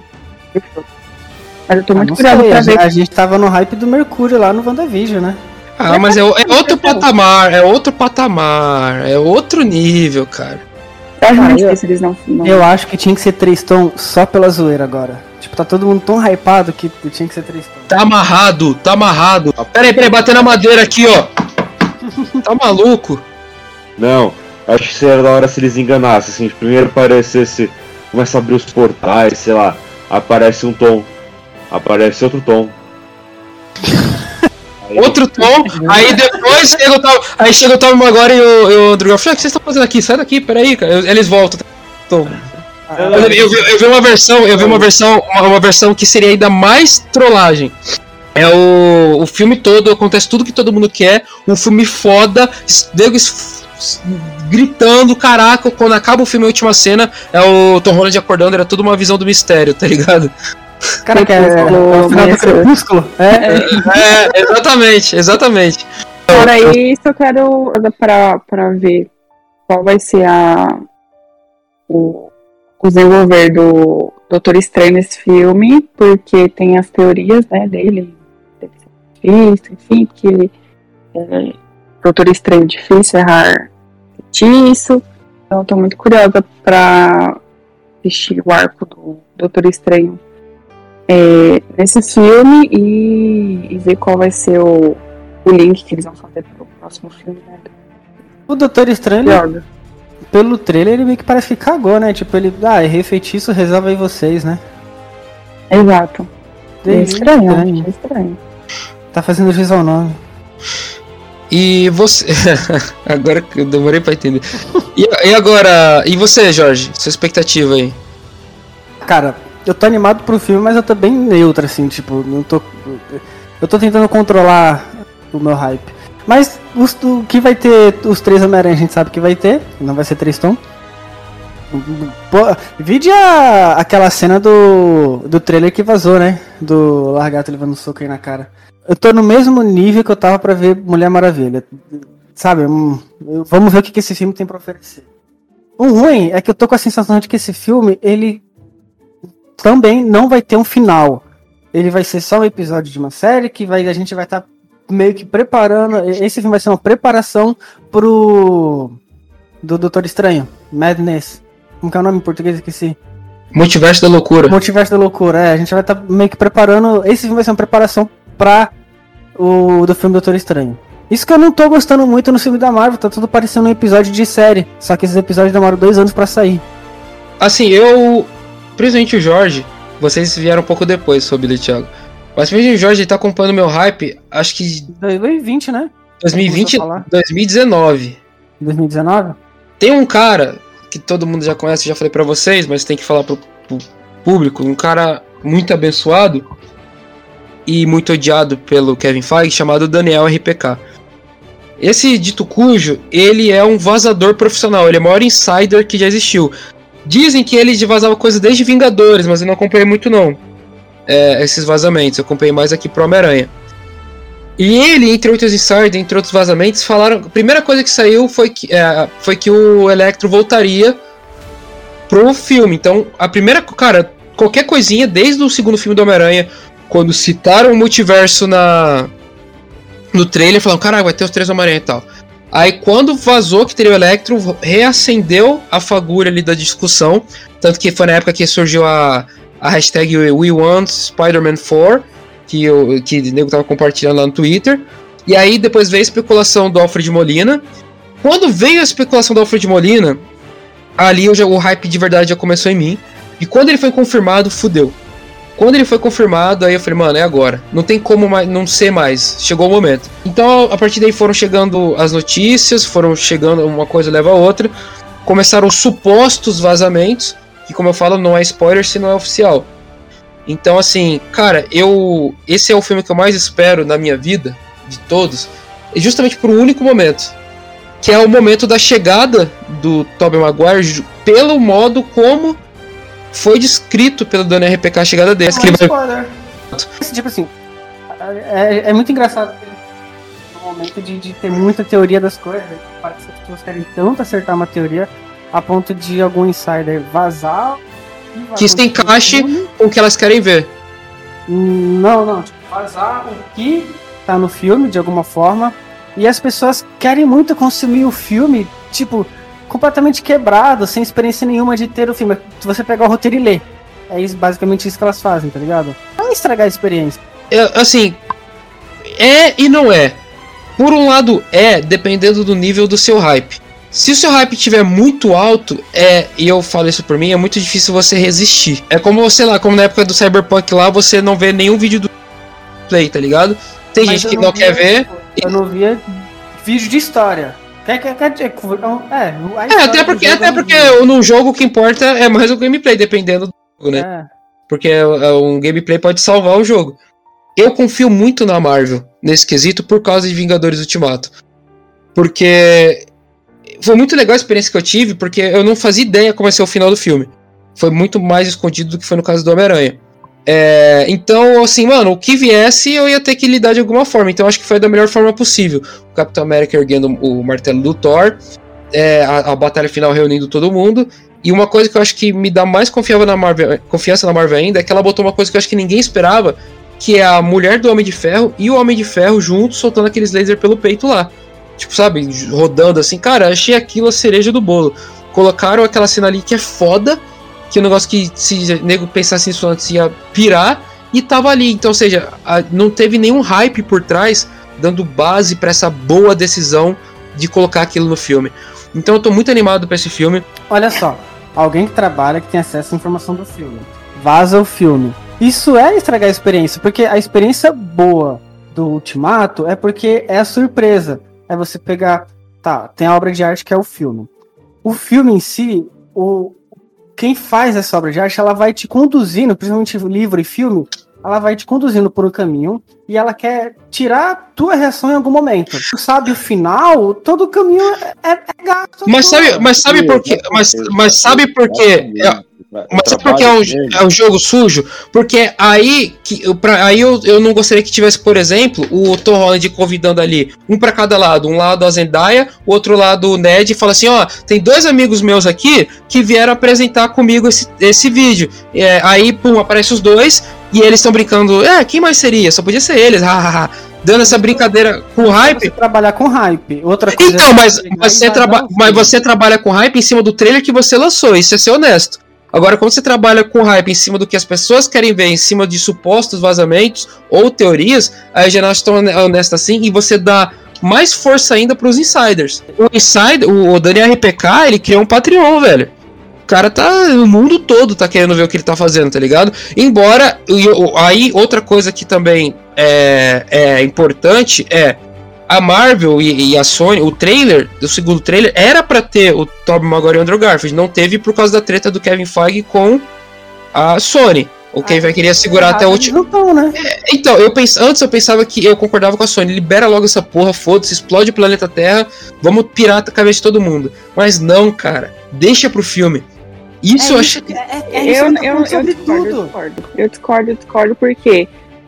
Mas eu tô Ah, muito não curiosa pra ver. a gente tava no hype do Mercúrio lá no WandaVision, né? Ah, mas é, é outro patamar, é outro patamar, é outro nível, cara. Eu realmente eu- sei se eles não. não... Eu acho que tinha que ser três tom só pela zoeira agora. Tipo, tá todo mundo tão hypado que tinha que ser três tom. Tá amarrado, tá amarrado. Peraí, peraí, bater na madeira aqui, ó. Tá maluco? Não, acho que seria da hora se eles enganassem, assim, primeiro aparecesse, começa a abrir os portais, sei lá, aparece um tom, aparece outro tom. Aí- Outro tom, aí depois chega o Tom, aí chega o Tom Maguire e o, e o Andrew Garfield, "Ah, o que vocês estão fazendo aqui? Sai daqui, peraí, cara. Eles voltam. Tom. Eu, eu, vi- eu vi uma versão, eu vi uma versão, uma, uma versão que seria ainda mais trollagem. É o, o filme todo, acontece tudo que todo mundo quer, um filme foda, es- nego es- s- gritando, caraca, quando acaba o filme, a última cena, é o Tom Holland acordando, era tudo uma visão do mistério, tá ligado? Cara, que é, é o final do crepúsculo. É, É, exatamente, exatamente. Fora isso, eu quero pra, pra ver qual vai ser a o, o desenvolver do Doutor Estranho nesse filme, porque tem as teorias né, dele, difícil, enfim, porque ele é, Doutor Estranho difícil errar feitiço. Então eu tô muito curiosa pra assistir o arco do Doutor Estranho é, nesse filme e, e ver qual vai ser o, o link que eles vão fazer pro próximo filme, né? o Doutor Estranho, pelo trailer, ele meio que parece que cagou, né? Tipo, ele, ah, errei feitiço, resolve aí vocês, né? Exato. É estranho, estranho. é estranho. Tá fazendo juiz ao nome. E você. agora que eu demorei pra entender. E, e agora. E você, Jorge? Sua expectativa aí? Cara, eu tô animado pro filme, mas eu tô bem neutro, assim, tipo, não tô. Eu tô tentando controlar o meu hype. Mas os, o que vai ter, os três Homem-Aranha, a gente sabe que vai ter, não vai ser três tom. Vide a, aquela cena do, do trailer que vazou, né? Do Largato levando um soco aí na cara. Eu tô no mesmo nível que eu tava pra ver Mulher Maravilha. Sabe? Vamos ver o que, que esse filme tem pra oferecer. O ruim é que eu tô com a sensação de que esse filme, ele também não vai ter um final. Ele vai ser só um episódio de uma série que vai, a gente vai estar meio que preparando. Esse filme vai ser uma preparação pro. Do Doutor Estranho, Madness. Como que é o nome em português? Esqueci. Multiverso da loucura. Multiverso da Loucura, é. A gente vai estar meio que preparando. Esse filme vai ser uma preparação pra o do filme Doutor Estranho. Isso que eu não tô gostando muito no filme da Marvel, tá tudo parecendo um episódio de série. Só que esses episódios demoram dois anos pra sair. Assim, eu. Principalmente o Jorge. Vocês vieram um pouco depois sobre ele, Thiago. Mas principalmente o Jorge ele tá acompanhando meu hype. Acho que 2020, né? 2020. Começou a falar. 2019. 2019? Tem um cara que todo mundo já conhece, já falei pra vocês, mas tem que falar pro, pro público, um cara muito abençoado e muito odiado pelo Kevin Feige, chamado Daniel RPK. Esse dito cujo, ele é um vazador profissional, ele é o maior insider que já existiu. Dizem que ele vazava coisa desde Vingadores, mas eu não acompanhei muito não. É, esses vazamentos, eu acompanhei mais aqui pro Homem-Aranha. E ele, entre outros insiders, entre outros vazamentos, falaram. A primeira coisa que saiu foi que, é, foi que o Electro voltaria pro filme. Então, a primeira. Cara, qualquer coisinha, desde o segundo filme do Homem-Aranha, quando citaram o multiverso na. No trailer, falaram: caralho, vai ter os três Homem-Aranha e tal. Aí, quando vazou que teria o Electro, reacendeu a fagulha ali da discussão. Tanto que foi na época que surgiu a, a hashtag We Want Spider-Man 4 que eu, que o nego tava compartilhando lá no Twitter. E aí depois veio a especulação do Alfred Molina. Quando veio a especulação do Alfred Molina, ali eu já, o hype de verdade já começou em mim. E quando ele foi confirmado, fudeu. Quando ele foi confirmado, aí eu falei, mano, é agora. Não tem como mais, não ser mais. Chegou o momento. Então, a partir daí foram chegando as notícias, foram chegando uma coisa leva a outra. Começaram os supostos vazamentos, que como eu falo, não é spoiler se não é oficial. Então, assim, cara, eu. Esse é o filme que eu mais espero na minha vida, de todos, e justamente por um único momento. Que é o momento da chegada do Tobey Maguire, pelo modo como foi descrito pelo Dona RPK a chegada dele. Que é ele vai... Tipo assim, é, é muito engraçado no momento de, de ter muita teoria das coisas. Parece que as pessoas querem tanto acertar uma teoria a ponto de algum insider vazar. Que isso encaixe com o que elas querem ver. Não, não. Tipo, vazar o que tá no filme, de alguma forma. E as pessoas querem muito consumir o filme, tipo, completamente quebrado, sem experiência nenhuma de ter o filme. Se você pegar o roteiro e ler. É isso, basicamente isso que elas fazem, tá ligado? Não é estragar a experiência. É, assim, é e não é. Por um lado, é, dependendo do nível do seu hype. Se o seu hype estiver muito alto, é, e eu falo isso por mim, é muito difícil você resistir. É como, sei lá, como na época do Cyberpunk lá, você não vê nenhum vídeo do play, tá ligado? Tem Mas gente que não quer via, ver. Eu não via vídeo de história. É, É, história até porque, até não porque via. num jogo o que importa é mais o gameplay, dependendo do jogo, né? É. Porque é, um gameplay pode salvar o jogo. Eu confio muito na Marvel nesse quesito por causa de Vingadores Ultimato. Porque foi muito legal a experiência que eu tive, porque eu não fazia ideia como ia ser o final do filme. Foi muito mais escondido do que foi no caso do Homem-Aranha. É, então, assim, mano, o que viesse eu ia ter que lidar de alguma forma. Então, acho que foi da melhor forma possível. O Capitão América erguendo o martelo do Thor, é, a, a batalha final reunindo todo mundo. E uma coisa que eu acho que me dá mais confiança na, Marvel, confiança na Marvel ainda é que ela botou uma coisa que eu acho que ninguém esperava, que é a mulher do Homem de Ferro e o Homem de Ferro juntos soltando aqueles lasers pelo peito lá. Tipo, sabe, rodando assim. Cara, achei aquilo a cereja do bolo. Colocaram aquela cena ali que é foda, que é um negócio que se o nego pensasse nisso antes ia pirar, e tava ali. Então, ou seja, a- não teve nenhum hype por trás dando base pra essa boa decisão de colocar aquilo no filme. Então eu tô muito animado pra esse filme. Olha só, alguém que trabalha que tem acesso à informação do filme. Vaza o filme. Isso é estragar a experiência, porque a experiência boa do Ultimato é porque é a surpresa. É você pegar, tá, tem a obra de arte que é o filme. O filme em si, o quem faz essa obra de arte, ela vai te conduzindo, principalmente livro e filme, ela vai te conduzindo por um caminho e ela quer tirar a tua reação em algum momento. Tu sabe o final, todo o caminho é, é gasto. Mas sabe, mas sabe por quê? Mas, mas sabe por quê? É- Mas sabe por que é um, é um jogo sujo? Porque aí, que, eu- pra, aí eu, eu não gostaria que tivesse, por exemplo, o Tom Holland convidando ali, um pra cada lado. Um lado a Zendaya, o outro lado o Ned, e fala assim: ó, tem dois amigos meus aqui que vieram apresentar comigo esse, esse vídeo. É, aí, pum, aparece os dois e eles estão brincando. É, quem mais seria? Só podia ser eles, hahaha. Dando essa brincadeira com hype. Você trabalhar com hype. Outra coisa Então, é mas, pegar mas, você traba o mas filme. você trabalha com hype em cima do trailer que você lançou, isso é ser honesto. Agora, quando você trabalha com hype em cima do que as pessoas querem ver, em cima de supostos vazamentos ou teorias, aí já não acho tão honesto assim e você dá mais força ainda pros insiders. O insider, o o Dani RPK, ele criou um Patreon, velho. O cara tá. O mundo todo tá querendo ver o que ele tá fazendo, tá ligado? Embora. o- Aí, outra coisa que também é, é importante é. A Marvel e, e a Sony, o trailer, do segundo trailer, era pra ter o Tobey Maguire e o Andrew Garfield. Não teve por causa da treta do Kevin Feige com a Sony. O Kevin Feige queria segurar até o último. Não tão, né? Então, eu pens... antes eu pensava que eu concordava com a Sony. Libera logo essa porra, foda-se, explode o planeta Terra, vamos pirar a cabeça de todo mundo. Mas não, cara. Deixa pro filme. Isso eu achei. É, eu, isso eu, eu, eu, discordo, eu discordo. Eu discordo, eu discordo porque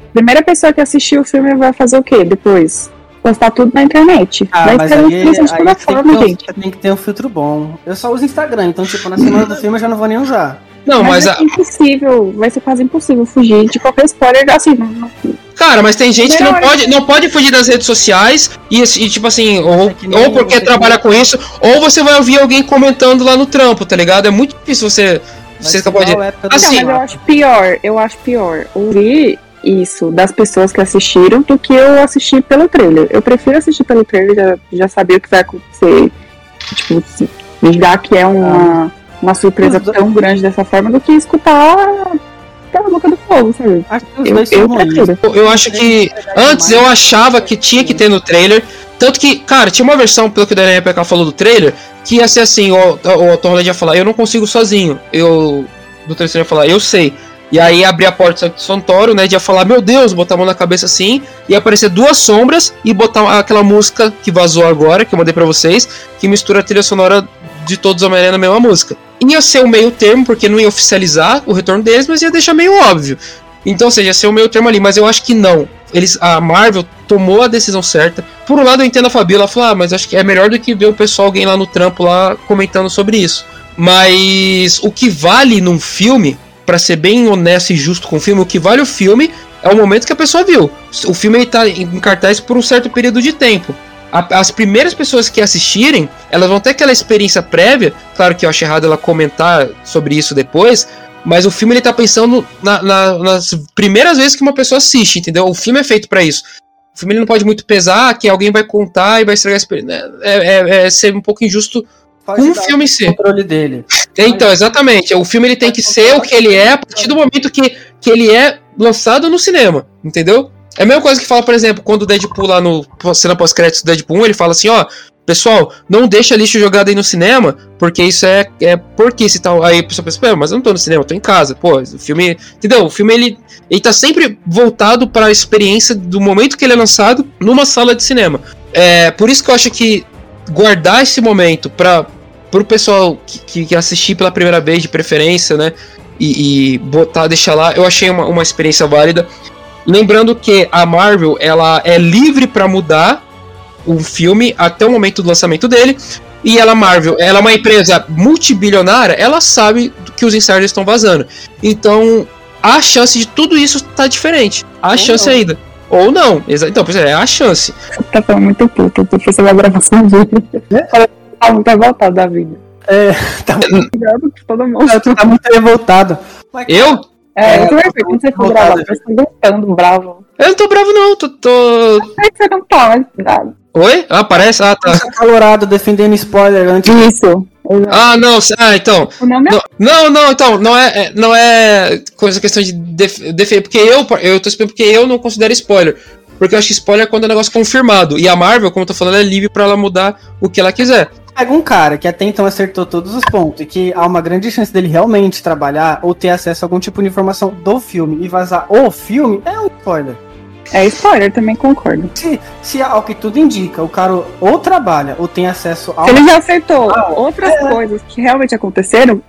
a primeira pessoa que assistiu o filme vai fazer o quê depois? Postar tudo na internet. Ah, vai mas ser aí, uma aí de você, toda tem que forma, ter um, gente. tem que ter um filtro bom. Eu só uso Instagram, então, tipo, na semana do filme eu já não vou nem usar. Não, mas. Mas, a- é impossível, vai ser quase impossível fugir de qualquer spoiler assim. Não, não, Cara, mas tem gente que não Não, pode, não pode fugir das redes sociais e, e, tipo assim, ou, É ou porque trabalha com isso, ou você vai ouvir alguém comentando lá no trampo, tá ligado? É muito difícil você. Você a época do Assim, Não, eu acho pior, eu acho pior ouvir isso das pessoas que assistiram do que eu assistir pelo trailer. Eu prefiro assistir pelo trailer, já, já saber o que vai acontecer. Tipo, já que é uma, uma surpresa Os do- tão grande dessa forma, do que escutar pela boca do povo. sabe? Acho que os Eu, dois eu prefiro. Eu- Eu acho que antes eu achava que tinha que ter no trailer. Tanto que, cara, tinha uma versão, pelo que o Daniel PK falou do trailer, que ia ser assim, o, o Tom Holland ia falar, eu não consigo sozinho. Eu. Do terceiro ia falar, eu sei. E aí abrir a porta do Santoro, né? Ia falar, meu Deus, botar a mão na cabeça assim, e aparecer duas sombras e botar aquela música que vazou agora, que eu mandei pra vocês, que mistura a trilha sonora de todos os Homem-Aranha na mesma música. Ia ser o meio termo, porque não ia oficializar o retorno deles, mas ia deixar meio óbvio. Então, ou seja, ia ser o meio termo ali, mas eu acho que não. Eles, a Marvel tomou a decisão certa. Por um lado, eu entendo a Fabiola falar, ah, mas acho que é melhor do que ver o pessoal, alguém lá no trampo lá comentando sobre isso. Mas o que vale num filme, pra ser bem honesto e justo com o filme, o que vale o filme é o momento que a pessoa viu. O filme ele tá em cartaz por um certo período de tempo. A- As primeiras pessoas que assistirem, elas vão ter aquela experiência prévia. Claro que eu acho errado ela comentar sobre isso depois, mas o filme ele tá pensando na- na- nas primeiras vezes que uma pessoa assiste, entendeu? O filme é feito pra isso. O filme ele não pode muito pesar, que alguém vai contar e vai estragar a experiência. É, é- é ser um pouco injusto com o dar filme em si. o controle dele. Então, exatamente. O filme ele tem que ser o que ele é a partir do momento que, que ele é lançado no cinema, entendeu? É a mesma coisa que fala, por exemplo, quando o Deadpool lá no cena pós-créditos do Deadpool 1, ele fala assim, ó, pessoal, não deixa lixo jogado aí no cinema, porque isso é, é porque se tal. Aí a pessoa pensa, "Pô, mas eu não tô no cinema, eu tô em casa. Pô, o filme. Entendeu? O filme ele, ele tá sempre voltado para a experiência do momento que ele é lançado numa sala de cinema. É, por isso que eu acho que guardar esse momento para pro pessoal que, que- que assistir pela primeira vez, de preferência, né? E, e botar, deixar lá, eu achei uma, uma experiência válida. Lembrando que a Marvel ela é livre para mudar o filme até o momento do lançamento dele. E ela, Marvel, ela é uma empresa multibilionária, ela sabe que os insiders estão vazando. Então, a chance de tudo isso tá diferente. Há Ou chance não. ainda. Ou não. Exa- Então, pois é, é a chance. Você tá falando muito puto, eu fiz uma gravação de Parece que tá muito revoltado da vida. É, tá, Melhor do que todo mundo. tu tá muito revoltado. Mas, Eu? É, É, ver quando você for revoltado, gravar, você tá gritando, bravo. Eu não tô bravo, não. Tô. tô... Sei que você não tá, mas cuidado. Oi? Ah, parece? Ah, tá. calorado defendendo spoiler antes. Isso. Ah, não. Ah, então. É Não, não, não, então, não é, é- não é coisa questão de def- defender, porque eu, eu tô explicando porque eu não considero spoiler. Porque eu acho que spoiler é quando é um negócio confirmado. E a Marvel, como eu tô falando, é livre pra ela mudar o que ela quiser. Pega um cara que até então acertou todos os pontos e que há uma grande chance dele realmente trabalhar ou ter acesso a algum tipo de informação do filme e vazar o filme, é um spoiler. É spoiler, também concordo. Se, se ao que tudo indica, o cara ou trabalha ou tem acesso ao. Se ele já acertou Ah, outras coisas que realmente aconteceram,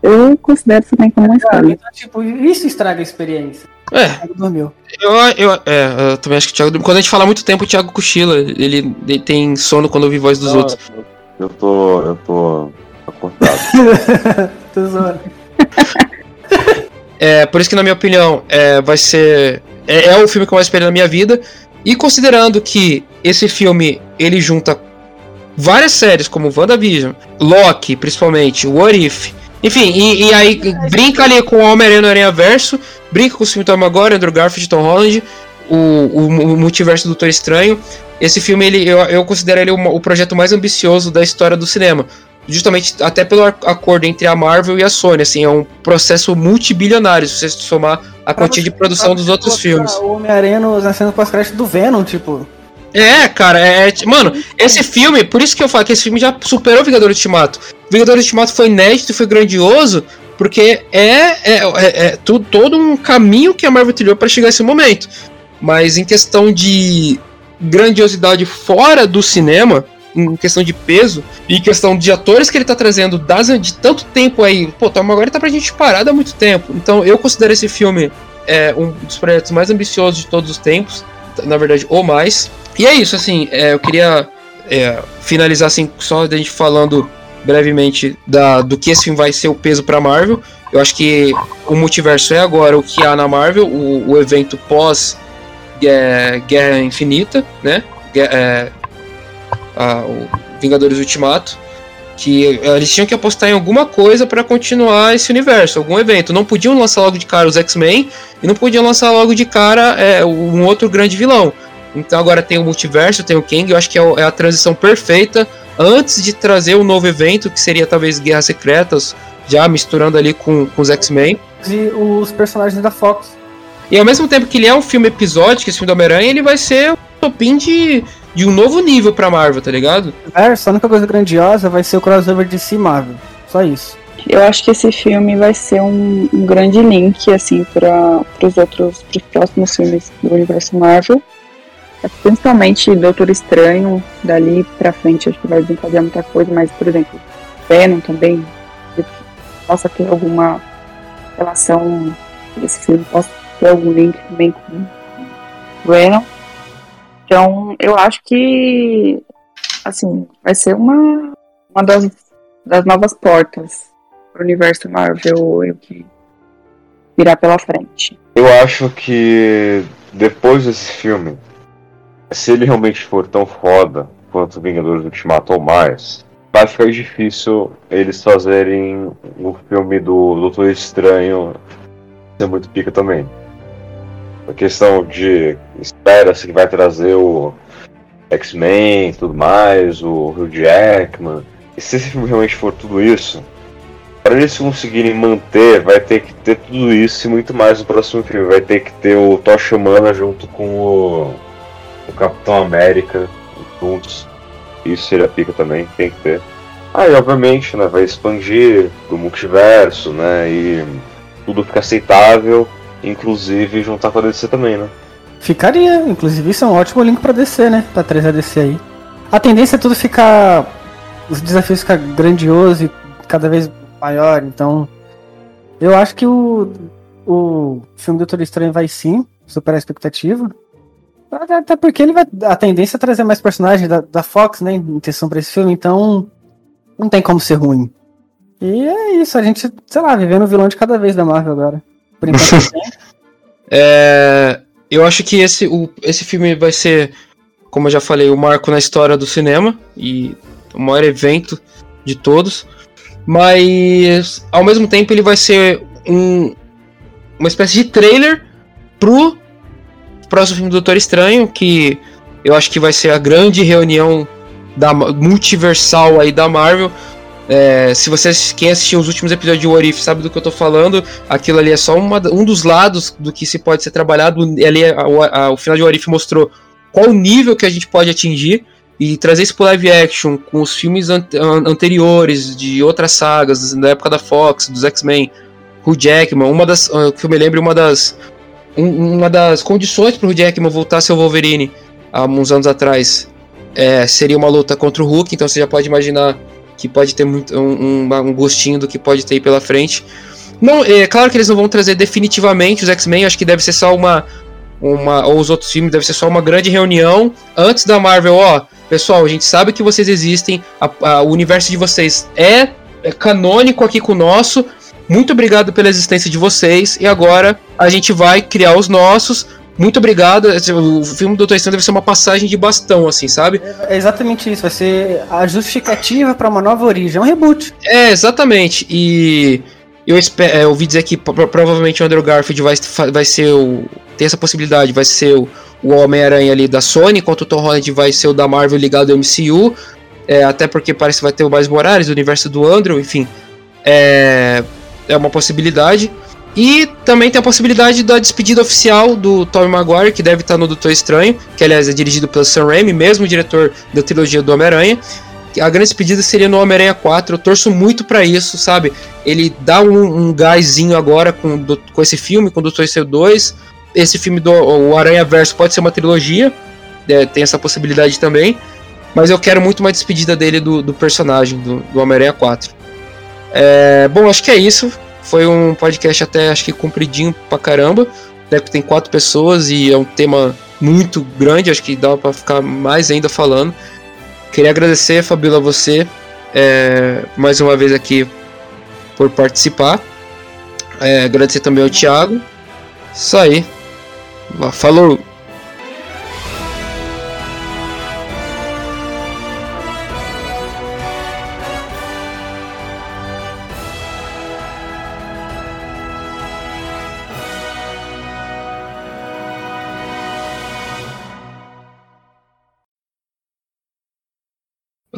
eu considero isso também como uma spoiler. Então, tipo, isso estraga a experiência. É, Thiago dormiu. eu, eu, é, eu também acho que o Thiago. Quando a gente fala muito tempo, o Thiago cochila. Ele, ele tem sono quando ouve voz dos Não, outros. Eu tô. Eu tô. acordado. Tô zoando. É, por isso que, na minha opinião, é, vai ser. É, é o filme que eu mais esperei na minha vida. E considerando que esse filme ele junta várias séries, como WandaVision, Loki, principalmente, What If. Enfim, e, e aí brinca ali com o Homem-Aranha no Aranha Verso, brinca com o filme Tom Agora, Andrew Garfield, Tom Holland, o, o, o multiverso do Doutor Estranho. Esse filme, ele, eu, eu considero ele o, o projeto mais ambicioso da história do cinema. Justamente até pelo acordo entre a Marvel e a Sony, assim, é um processo multibilionário, se você somar a quantia de produção dos outros filmes. O Homem-Aranha na cena pós-crédito do Venom, tipo. É, cara, é. é- Mano, esse filme, por isso que eu falo que esse filme já superou Vingadores Ultimato. Vingadores Ultimato foi inédito e foi grandioso, porque é, é, é, é todo um caminho que a Marvel trilhou pra chegar a esse momento. Mas em questão de grandiosidade fora do cinema, em questão de peso, e em questão de atores que ele tá trazendo das, de tanto tempo aí, pô, Tom agora tá pra gente parado há muito tempo. Então eu considero esse filme é, um dos projetos mais ambiciosos de todos os tempos, na verdade, ou mais. E é isso, assim, é, eu queria é, finalizar assim, só da gente falando brevemente da, do que esse filme vai ser o peso pra Marvel. Eu acho que o multiverso é agora o que há na Marvel, o, o evento pós é, Guerra Infinita, né? Gue- é, a- o Vingadores Ultimato. Que é, eles tinham que apostar em alguma coisa pra continuar esse universo, algum evento. Não podiam lançar logo de cara os X-Men e não podiam lançar logo de cara é, um outro grande vilão. Então agora tem o multiverso, tem o Kang, eu acho que é, o- é a transição perfeita antes de trazer um novo evento, que seria talvez Guerras Secretas, já misturando ali com, com os X-Men. E os personagens da Fox. E ao mesmo tempo que ele é um filme episódico, esse filme do Homem-Aranha, ele vai ser o topim de, de um novo nível pra Marvel, tá ligado? É, só a única coisa grandiosa vai ser o crossover de si Marvel. Só isso. Eu acho que esse filme vai ser um, um grande link, assim, para os outros, pros próximos filmes do universo Marvel. É, principalmente Doutor Estranho, dali pra frente, acho que vai desencadear muita coisa, mas, por exemplo, Venom também, possa ter alguma relação, esse filme possa ter algum link também com Venom. Então, eu acho que, assim, vai ser uma, uma das, das novas portas pro universo Marvel eu que virá pela frente. Eu acho que depois desse filme, se ele realmente for tão foda quanto Vingadores Ultimato ou mais, vai ficar difícil eles fazerem o filme do Doutor Estranho ser muito pica também. A questão de espera-se que vai trazer o X-Men tudo mais, o Hugh Jackman. E se realmente for tudo isso, para eles conseguirem manter, vai ter que ter tudo isso e muito mais no próximo filme. Vai ter que ter o Tocha junto com o, o Capitão América juntos. Isso seria pica também, tem que ter. Aí, obviamente, né, vai expandir do multiverso, né, e tudo fica aceitável, inclusive juntar com a DC também, né. Ficaria, inclusive isso é um ótimo link pra DC, né, pra trazer a DC aí. A tendência é tudo ficar, os desafios ficar grandioso e cada vez maior, então eu acho que o, o filme Doutor Estranho vai sim superar a expectativa. Até porque ele vai. A tendência é trazer mais personagens da, da Fox, né? Intenção pra esse filme, então. Não tem como ser ruim. E é isso, a gente, sei lá, vivendo o vilão de cada vez da Marvel agora. Por enquanto. é, eu acho que esse, o, esse filme vai ser, como eu já falei, o marco na história do cinema e o maior evento de todos. Mas ao mesmo tempo ele vai ser um, uma espécie de trailer pro próximo filme do Doutor Estranho, que eu acho que vai ser a grande reunião da multiversal aí da Marvel. É, se vocês, quem assistiu os últimos episódios de What If sabe do que eu tô falando, aquilo ali é só uma, um dos lados do que se pode ser trabalhado. Ali, a, a, o final de What If mostrou qual o nível que a gente pode atingir e trazer isso pro live action com os filmes an anteriores de outras sagas, da época da Fox, dos X-Men, Hugh Jackman, uma das, uh, que eu me lembro, uma das um, uma das condições pro Jackman voltar a ser o Wolverine há uns anos atrás é, seria uma luta contra o Hulk, então você já pode imaginar que pode ter muito, um, um, um gostinho do que pode ter pela frente. Não, é claro que eles não vão trazer definitivamente os X-Men, acho que deve ser só uma, uma. Ou os outros filmes, deve ser só uma grande reunião antes da Marvel, ó Pessoal, a gente sabe que vocês existem, a, a, o universo de vocês é, é canônico aqui com o nosso. Muito obrigado pela existência de vocês. E agora a gente vai criar os nossos. Muito obrigado. O filme do Doutor Estranho deve ser uma passagem de bastão, assim, sabe? É exatamente isso. Vai ser a justificativa para uma nova origem. É um reboot. É, exatamente. E eu, espero, é, eu ouvi dizer que provavelmente o Andrew Garfield vai, vai ser o. Tem essa possibilidade, vai ser o o Homem-Aranha ali da Sony, enquanto o Tom Holland vai ser o da Marvel ligado ao MCU, é, até porque parece que vai ter o Miles Morales, o universo do Andrew, enfim. É, é uma possibilidade. E também tem a possibilidade da despedida oficial do Tobey Maguire, que deve estar no Doutor Estranho, que aliás é dirigido pelo Sam Raimi, mesmo diretor da trilogia do Homem-Aranha. A grande despedida seria no Homem-Aranha 4, eu torço muito para isso, sabe? Ele dá um, um gásinho agora com, com esse filme, com o Doutor Estranho 2, esse filme do o Aranha Verso pode ser uma trilogia, é, tem essa possibilidade também. Mas eu quero muito uma despedida dele do, do personagem, do, do Homem-Aranha 4. É, bom, acho que é isso. Foi um podcast até acho que compridinho pra caramba. Né, tem quatro pessoas e é um tema muito grande, acho que dá para ficar mais ainda falando. Queria agradecer, Fabíola, a você é, mais uma vez aqui por participar. É, agradecer também ao Thiago. Isso aí. Falou!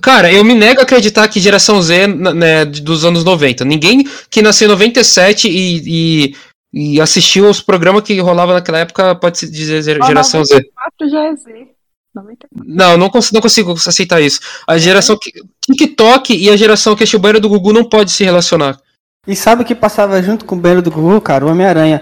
Cara, eu me nego a acreditar que geração Z né, dos anos 90. Ninguém que nasceu em 97 e, e E assistiu os programas que rolavam naquela época, pode se dizer geração Z. 4 já é Z. 94. Não, não consigo, não consigo aceitar isso. A geração que, TikTok e a geração que assistiu o banheiro do Gugu não pode se relacionar. E sabe o que passava junto com o banheiro do Gugu, cara? O Homem-Aranha.